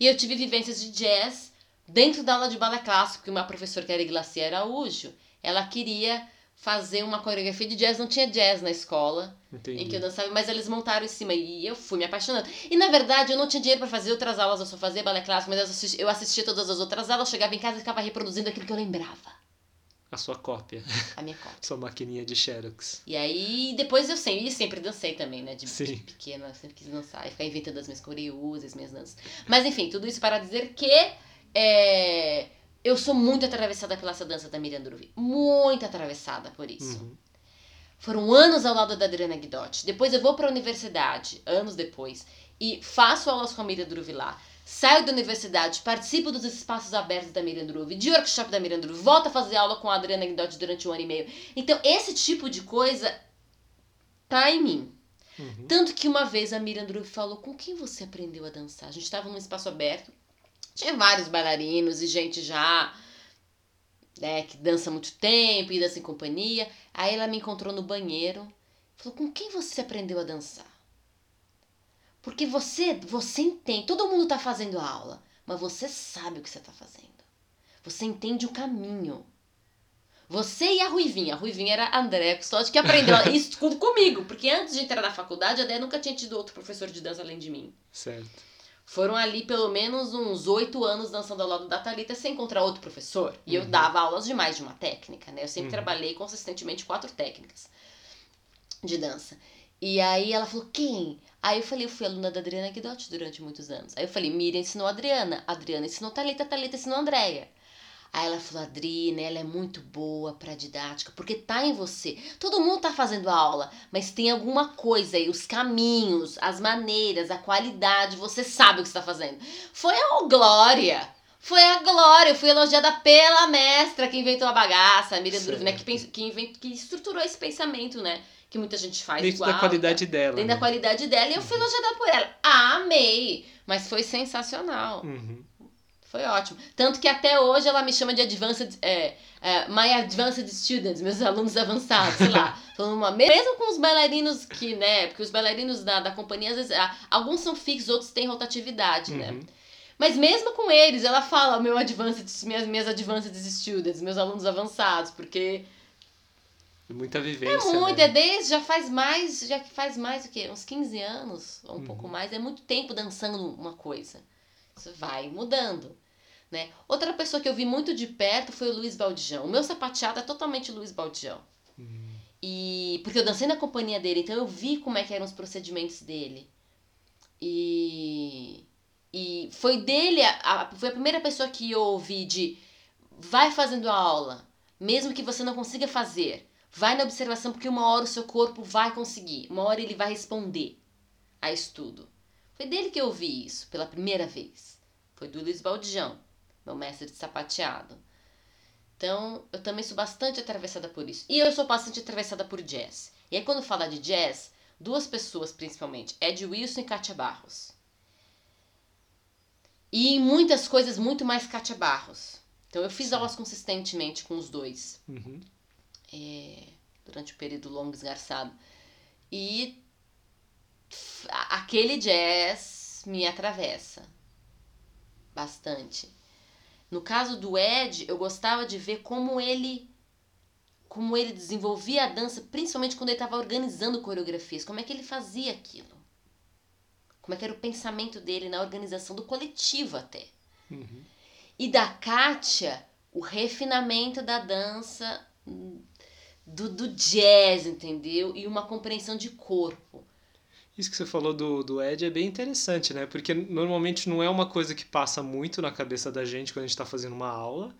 E eu tive vivências de jazz dentro da aula de balé clássico, que uma professora que era Iglacia Araújo, ela queria fazer uma coreografia de jazz, não tinha jazz na escola Entendi. em que eu dançava, mas eles montaram em cima e eu fui me apaixonando. E na verdade eu não tinha dinheiro pra fazer outras aulas, eu só fazia balé clássico, mas eu assistia, eu assistia todas as outras aulas, chegava em casa e ficava reproduzindo aquilo que eu lembrava, A sua cópia, a minha cópia. sua maquininha de Xerox. E aí, depois eu sempre, e sempre dancei também, né? De, de pequena, eu sempre quis dançar e ficar inventando as minhas coreus, as minhas danças. Mas enfim, tudo isso para dizer que é, eu sou muito atravessada pela essa dança da Miriam Druvi. Muito atravessada por isso. Uhum. Foram anos ao lado da Adriana Guidotti. Depois eu vou para a universidade, anos depois, e faço aulas com a Miriam Druvi lá. Saio da universidade, participo dos espaços abertos da Miriam Druvi, de workshop da Miriam Druvi, volto a fazer aula com a Adriana Guidotti durante um ano e meio. Então, esse tipo de coisa tá em mim. Uhum. Tanto que uma vez a Miriam Druvi falou: com quem você aprendeu a dançar? A gente estava num espaço aberto, tinha vários bailarinos e gente já né, que dança há muito tempo e dança em companhia. Aí ela me encontrou no banheiro, falou: com quem você aprendeu a dançar? Porque você, você entende, todo mundo tá fazendo a aula, mas você sabe o que você tá fazendo. Você entende o caminho. Você e a Ruivinha. A Ruivinha era a Andréa Custódio, que aprendeu isso tudo comigo. Porque antes de entrar na faculdade, a Andréa nunca tinha tido outro professor de dança além de mim. Certo. Foram ali pelo menos uns oito anos dançando ao lado da Thalita sem encontrar outro professor. E eu Uhum. dava aulas de mais de uma técnica, né? Eu sempre Uhum. trabalhei consistentemente quatro técnicas de dança. E aí ela falou, quem? Aí eu falei, eu fui aluna da Adriana Guidotti durante muitos anos. Aí eu falei, Miriam ensinou a Adriana, a Adriana ensinou Thalita, Thalita ensinou a Andréia. Aí ela falou, Adriana, ela é muito boa pra didática, porque tá em você. Todo mundo tá fazendo a aula, mas tem alguma coisa aí, os caminhos, as maneiras, a qualidade, você sabe o que você tá fazendo. Foi a glória! Foi a glória! Eu fui elogiada pela mestra que inventou a bagaça, a Miriam Druve, né? Que, que, invent- que estruturou esse pensamento, né? Que muita gente faz Dentro igual. da qualidade dela. Dentro né? da qualidade dela, e eu fui elogiada por ela. Amei! Mas foi sensacional. Uhum. Foi ótimo. Tanto que até hoje ela me chama de advanced, é, é, my advanced students, meus alunos avançados, sei lá. Uma- mesmo com os bailarinos que, né, porque os bailarinos da, da companhia, às vezes, ah, alguns são fixos, outros têm rotatividade, né. Uhum. Mas mesmo com eles, ela fala meu advanced, minhas, minhas advanced students, meus alunos avançados, porque Muita é vivência. muito, né? é desde, já faz mais, já que faz mais o quê? Uns 15 anos, ou um Uhum. pouco mais, é muito tempo dançando uma coisa. Isso vai mudando, né? Outra pessoa que eu vi muito de perto foi o Luiz Baldijão. O meu sapateado é totalmente Luiz Baldijão. Hum. E porque eu dancei na companhia dele, então eu vi como é que eram os procedimentos dele. E e foi dele, a, a- foi a primeira pessoa que eu ouvi de vai fazendo a aula. Mesmo que você não consiga fazer, vai na observação porque uma hora o seu corpo vai conseguir, uma hora ele vai responder a estudo. Foi dele que eu ouvi isso pela primeira vez. Foi do Luiz Baldijão, meu mestre de sapateado. Então, eu também sou bastante atravessada por isso. E eu sou bastante atravessada por jazz. E aí, quando fala de jazz, duas pessoas principalmente, Ed Wilson e Katia Barros. E em muitas coisas, muito mais Katia Barros. Então, eu fiz aulas consistentemente com os dois. Uhum. É, durante o período longo esgarçado. E aquele jazz me atravessa bastante. No caso do Ed, eu gostava de ver como ele como ele desenvolvia a dança, principalmente quando ele estava organizando coreografias, como é que ele fazia aquilo. Como é que era o pensamento dele na organização do coletivo até. Uhum. E da Kátia, o refinamento da dança do, do jazz, entendeu? E uma compreensão de corpo. Isso que você falou do, do Ed é bem interessante, né? Porque normalmente não é uma coisa que passa muito na cabeça da gente quando a gente está fazendo uma aula,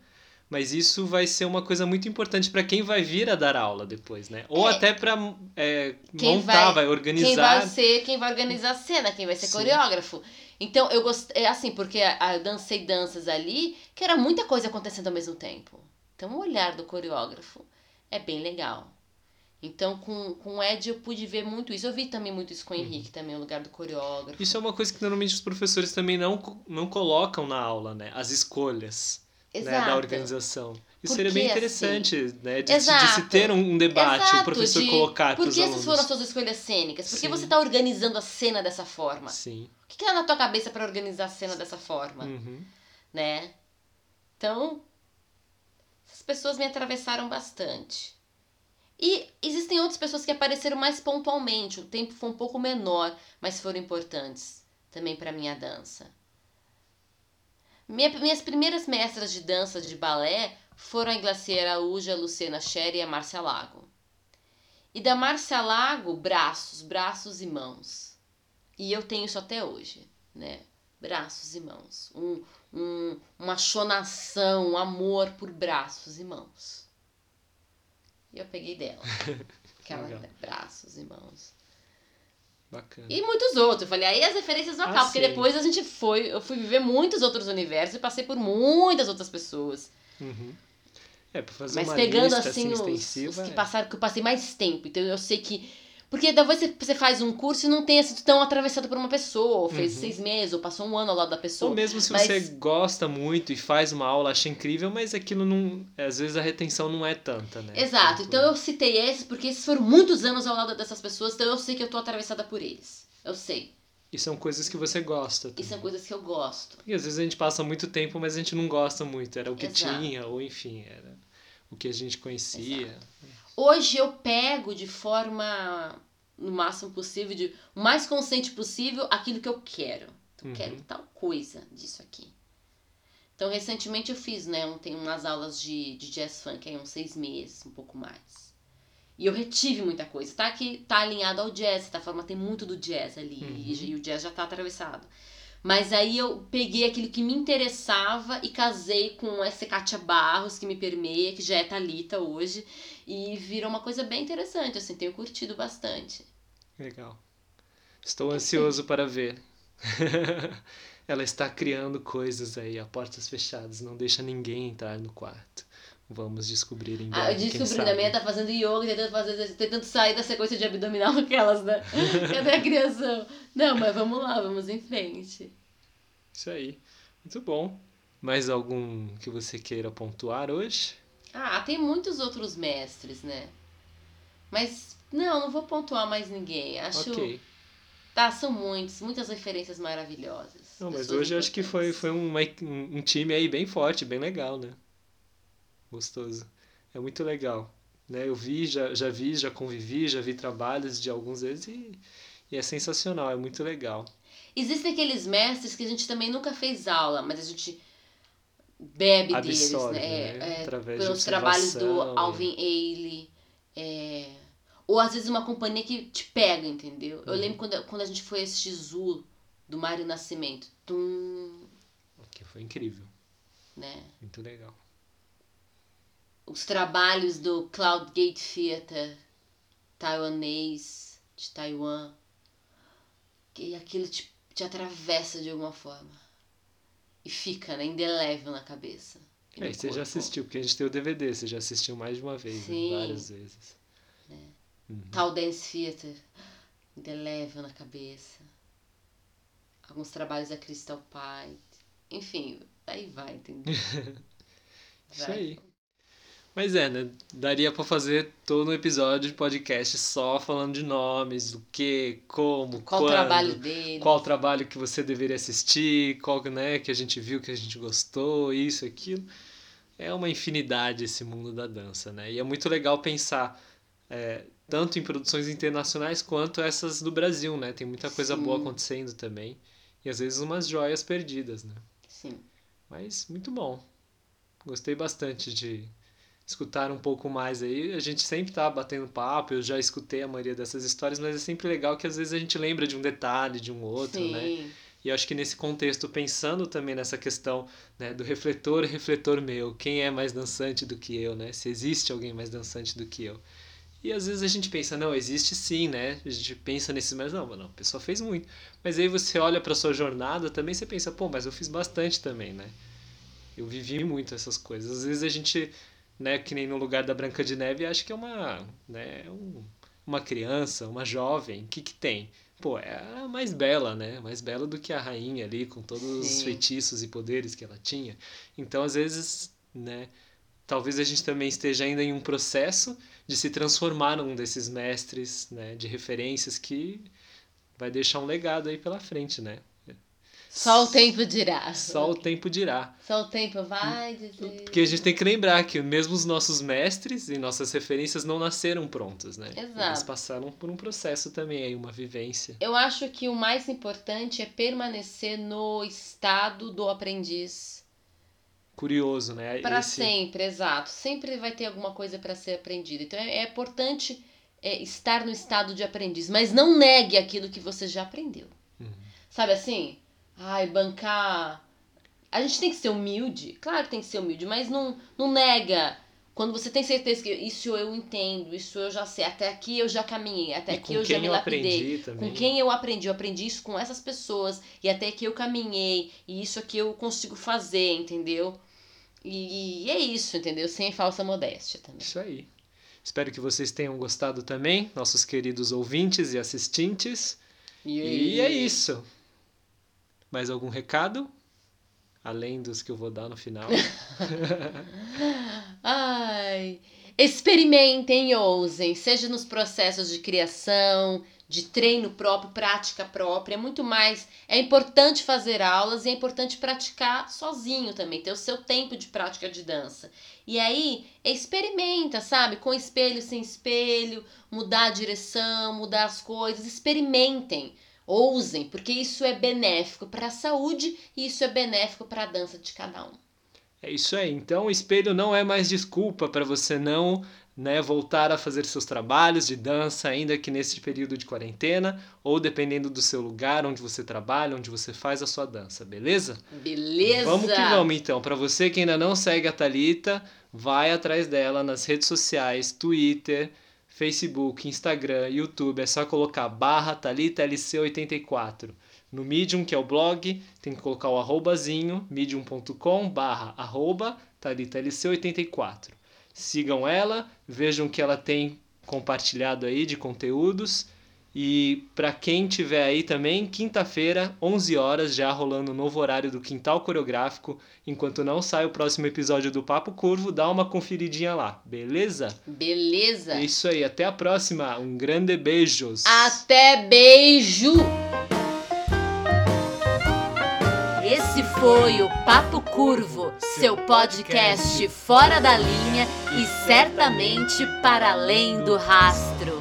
mas isso vai ser uma coisa muito importante para quem vai vir a dar aula depois, né? Ou é, até para é, montar, vai, vai, organizar. Quem vai ser, quem vai organizar a cena, quem vai ser Sim. coreógrafo. Então eu gostei, é assim, porque eu dancei danças ali, que era muita coisa acontecendo ao mesmo tempo. Então o olhar do coreógrafo é bem legal. Então, com, com o Ed eu pude ver muito isso. Eu vi também muito isso com o uhum. Henrique também, o lugar do coreógrafo. Isso é uma coisa que normalmente os professores também não, não colocam na aula, né? As escolhas né, da organização. Isso seria bem interessante, assim? né? De, de, se ter um, debate, Exato, o professor de, colocar Por que essas foram as suas escolhas cênicas? Por que você está organizando a cena dessa forma? Sim. O que, que tá na tua cabeça para organizar a cena dessa forma? Uhum. Né? Então, essas pessoas me atravessaram bastante. E existem outras pessoas que apareceram mais pontualmente, o tempo foi um pouco menor, mas foram importantes também para minha dança. Minha, minhas primeiras mestras de dança de balé foram a Iglacia Araújo, a Luciana Scher e a Márcia Lago. E da Márcia Lago, braços, braços e mãos. E eu tenho isso até hoje, né? Braços e mãos. Um, um, uma chonação, um amor por braços e mãos. E eu peguei dela. Aquela né, braços e mãos. Bacana. E muitos outros. Eu falei, aí as referências não acabam, ah, porque depois a gente foi, eu fui viver muitos outros universos e passei por muitas outras pessoas. Uhum. É, pra fazer Mas uma pegando lista, assim, assim os, os, que é. passaram, que eu passei mais tempo. Então eu sei que porque talvez você faz um curso e não tenha sido tão atravessado por uma pessoa, ou fez uhum. seis meses, ou passou um ano ao lado da pessoa. Ou mesmo se mas... você gosta muito e faz uma aula, acha incrível, mas aquilo não. Às vezes a retenção não é tanta, né? Exato. Então eu citei esses porque esses foram muitos anos ao lado dessas pessoas, então eu sei que eu tô atravessada por eles. Eu sei. E são coisas que você gosta. Também. E são coisas que eu gosto. Porque às vezes a gente passa muito tempo, mas a gente não gosta muito. Era o que Exato. tinha, ou enfim, era o que a gente conhecia. Exato. Hoje eu pego de forma no máximo possível, de o mais consciente possível, aquilo que eu quero. Então, uhum. quero tal coisa disso aqui. Então, recentemente eu fiz, né, um, tem umas aulas de, de jazz funk aí uns seis meses, um pouco mais. E eu retive muita coisa. Tá que tá alinhado ao jazz, tá forma tem muito do jazz ali, uhum. e, e o jazz já tá atravessado. Mas aí eu peguei aquilo que me interessava e casei com essa Kátia Barros, que me permeia, que já é Talita hoje. E virou uma coisa bem interessante, assim, tenho curtido bastante. Legal. Estou ansioso para ver. Ela está criando coisas aí, a portas fechadas, não deixa ninguém entrar no quarto. Vamos descobrir em breve. Ah, eu descobri, a minha tá fazendo yoga, tentando, fazer, tentando sair da sequência de abdominal aquelas, né? Cadê a criação? Não, mas vamos lá, vamos em frente. Isso aí. Muito bom. Mais algum que você queira pontuar hoje? Ah, tem muitos outros mestres, né? Mas não, não vou pontuar mais ninguém. Acho. Okay. Tá, são muitos, muitas referências maravilhosas. Não, mas hoje acho que foi, foi um, um time aí bem forte, bem legal, né? Gostoso. É muito legal. Né? Eu vi, já, já vi, já convivi, já vi trabalhos de alguns deles e, e é sensacional, é muito legal. Existem aqueles mestres que a gente também nunca fez aula, mas a gente bebe Absorve, deles, né? né? É, Através pelos trabalhos do Alvin Ailey. É, ou às vezes uma companhia que te pega, entendeu? Uhum. Eu lembro quando, quando a gente foi assistir Zul, do Mário Nascimento. Tum. Que foi incrível. Né? Muito legal. os trabalhos do Cloud Gate Theater taiwanês de Taiwan, que aquilo te, te atravessa de alguma forma e fica né, indelével na cabeça. É, você corpo. já assistiu, porque a gente tem o DVD, você já assistiu mais de uma vez, né? várias vezes. É. Uhum. Tal Dance Theater, indelével na cabeça. Alguns trabalhos da Crystal Pite. Enfim, aí vai, entendeu? Isso vai. aí. Mas é, né? Daria para fazer todo um episódio de podcast só falando de nomes, do que, como, qual quando, trabalho dele, qual trabalho que você deveria assistir, qual né, que a gente viu, que a gente gostou, isso, aquilo. É uma infinidade esse mundo da dança, né? E é muito legal pensar é, tanto em produções internacionais quanto essas do Brasil, né? Tem muita coisa Sim. boa acontecendo também. E às vezes umas joias perdidas, né? Sim. Mas muito bom. Gostei bastante de escutar um pouco mais aí. A gente sempre tá batendo papo, eu já escutei a maioria dessas histórias, mas é sempre legal que às vezes a gente lembra de um detalhe, de um outro, né? Sim. né? E acho que nesse contexto, pensando também nessa questão né, do refletor, refletor meu, quem é mais dançante do que eu, né? Se existe alguém mais dançante do que eu. E às vezes a gente pensa, não, existe sim, né? A gente pensa nesse, mas não, não, a pessoa fez muito. Mas aí você olha para sua jornada também, você pensa, pô, mas eu fiz bastante também, né? Eu vivi muito essas coisas. Às vezes a gente né, que nem no lugar da Branca de Neve, acho que é uma, né, um, uma criança, uma jovem, o que que tem? Pô, é a mais bela, né? Mais bela do que a rainha ali, com todos Sim. os feitiços e poderes que ela tinha. Então, às vezes, né, talvez a gente também esteja ainda em um processo de se transformar num desses mestres, né, de referências que vai deixar um legado aí pela frente, né? Só o tempo dirá. Só o tempo dirá. Só o tempo vai dizer. Porque a gente tem que lembrar que mesmo os nossos mestres e nossas referências não nasceram prontos, né? Exato. Eles passaram por um processo também aí, uma vivência. Eu acho que o mais importante é permanecer no estado do aprendiz. Curioso, né? Para Esse... sempre, exato. Sempre vai ter alguma coisa para ser aprendida. Então é, é importante é, estar no estado de aprendiz, mas não negue aquilo que você já aprendeu. Uhum. Sabe assim? Ai, bancar. A gente tem que ser humilde, claro que tem que ser humilde, mas não, não nega. Quando você tem certeza que isso eu entendo, isso eu já sei, até aqui eu já caminhei, até e aqui eu já me lapidei. Com quem eu aprendi? Eu aprendi isso com essas pessoas, e até aqui eu caminhei, e isso aqui eu consigo fazer, entendeu? E, e é isso, entendeu? Sem falsa modéstia também. Isso aí. Espero que vocês tenham gostado também, nossos queridos ouvintes e assistentes. E, e é isso. Mais algum recado? Além dos que eu vou dar no final. Ai. Experimentem e ousem, seja nos processos de criação, de treino próprio, prática própria. É muito mais. É importante fazer aulas e é importante praticar sozinho também, ter o seu tempo de prática de dança. E aí, experimenta, sabe? Com espelho, sem espelho, mudar a direção, mudar as coisas. Experimentem. Ousem, porque isso é benéfico para a saúde e isso é benéfico para a dança de cada um. É isso aí. Então, o espelho não é mais desculpa para você não né, voltar a fazer seus trabalhos de dança, ainda que nesse período de quarentena, ou dependendo do seu lugar onde você trabalha, onde você faz a sua dança, beleza? Beleza! Vamos que vamos então. Para você que ainda não segue a Talita, vai atrás dela nas redes sociais, Twitter, Facebook, Instagram, YouTube, é só colocar barra ThalitaLC84. No Medium, que é o blog, tem que colocar o arrobazinho, medium.com barra arroba ThalitaLC84. Sigam ela, vejam que ela tem compartilhado aí de conteúdos e para quem tiver aí também, quinta-feira, 11 horas, já rolando o novo horário do Quintal Coreográfico. Enquanto não sai o próximo episódio do Papo Curvo, dá uma conferidinha lá, beleza? Beleza. É isso aí, até a próxima. Um grande beijos. Até beijo. Esse foi o Papo Curvo, seu podcast fora da linha e certamente para além do rastro.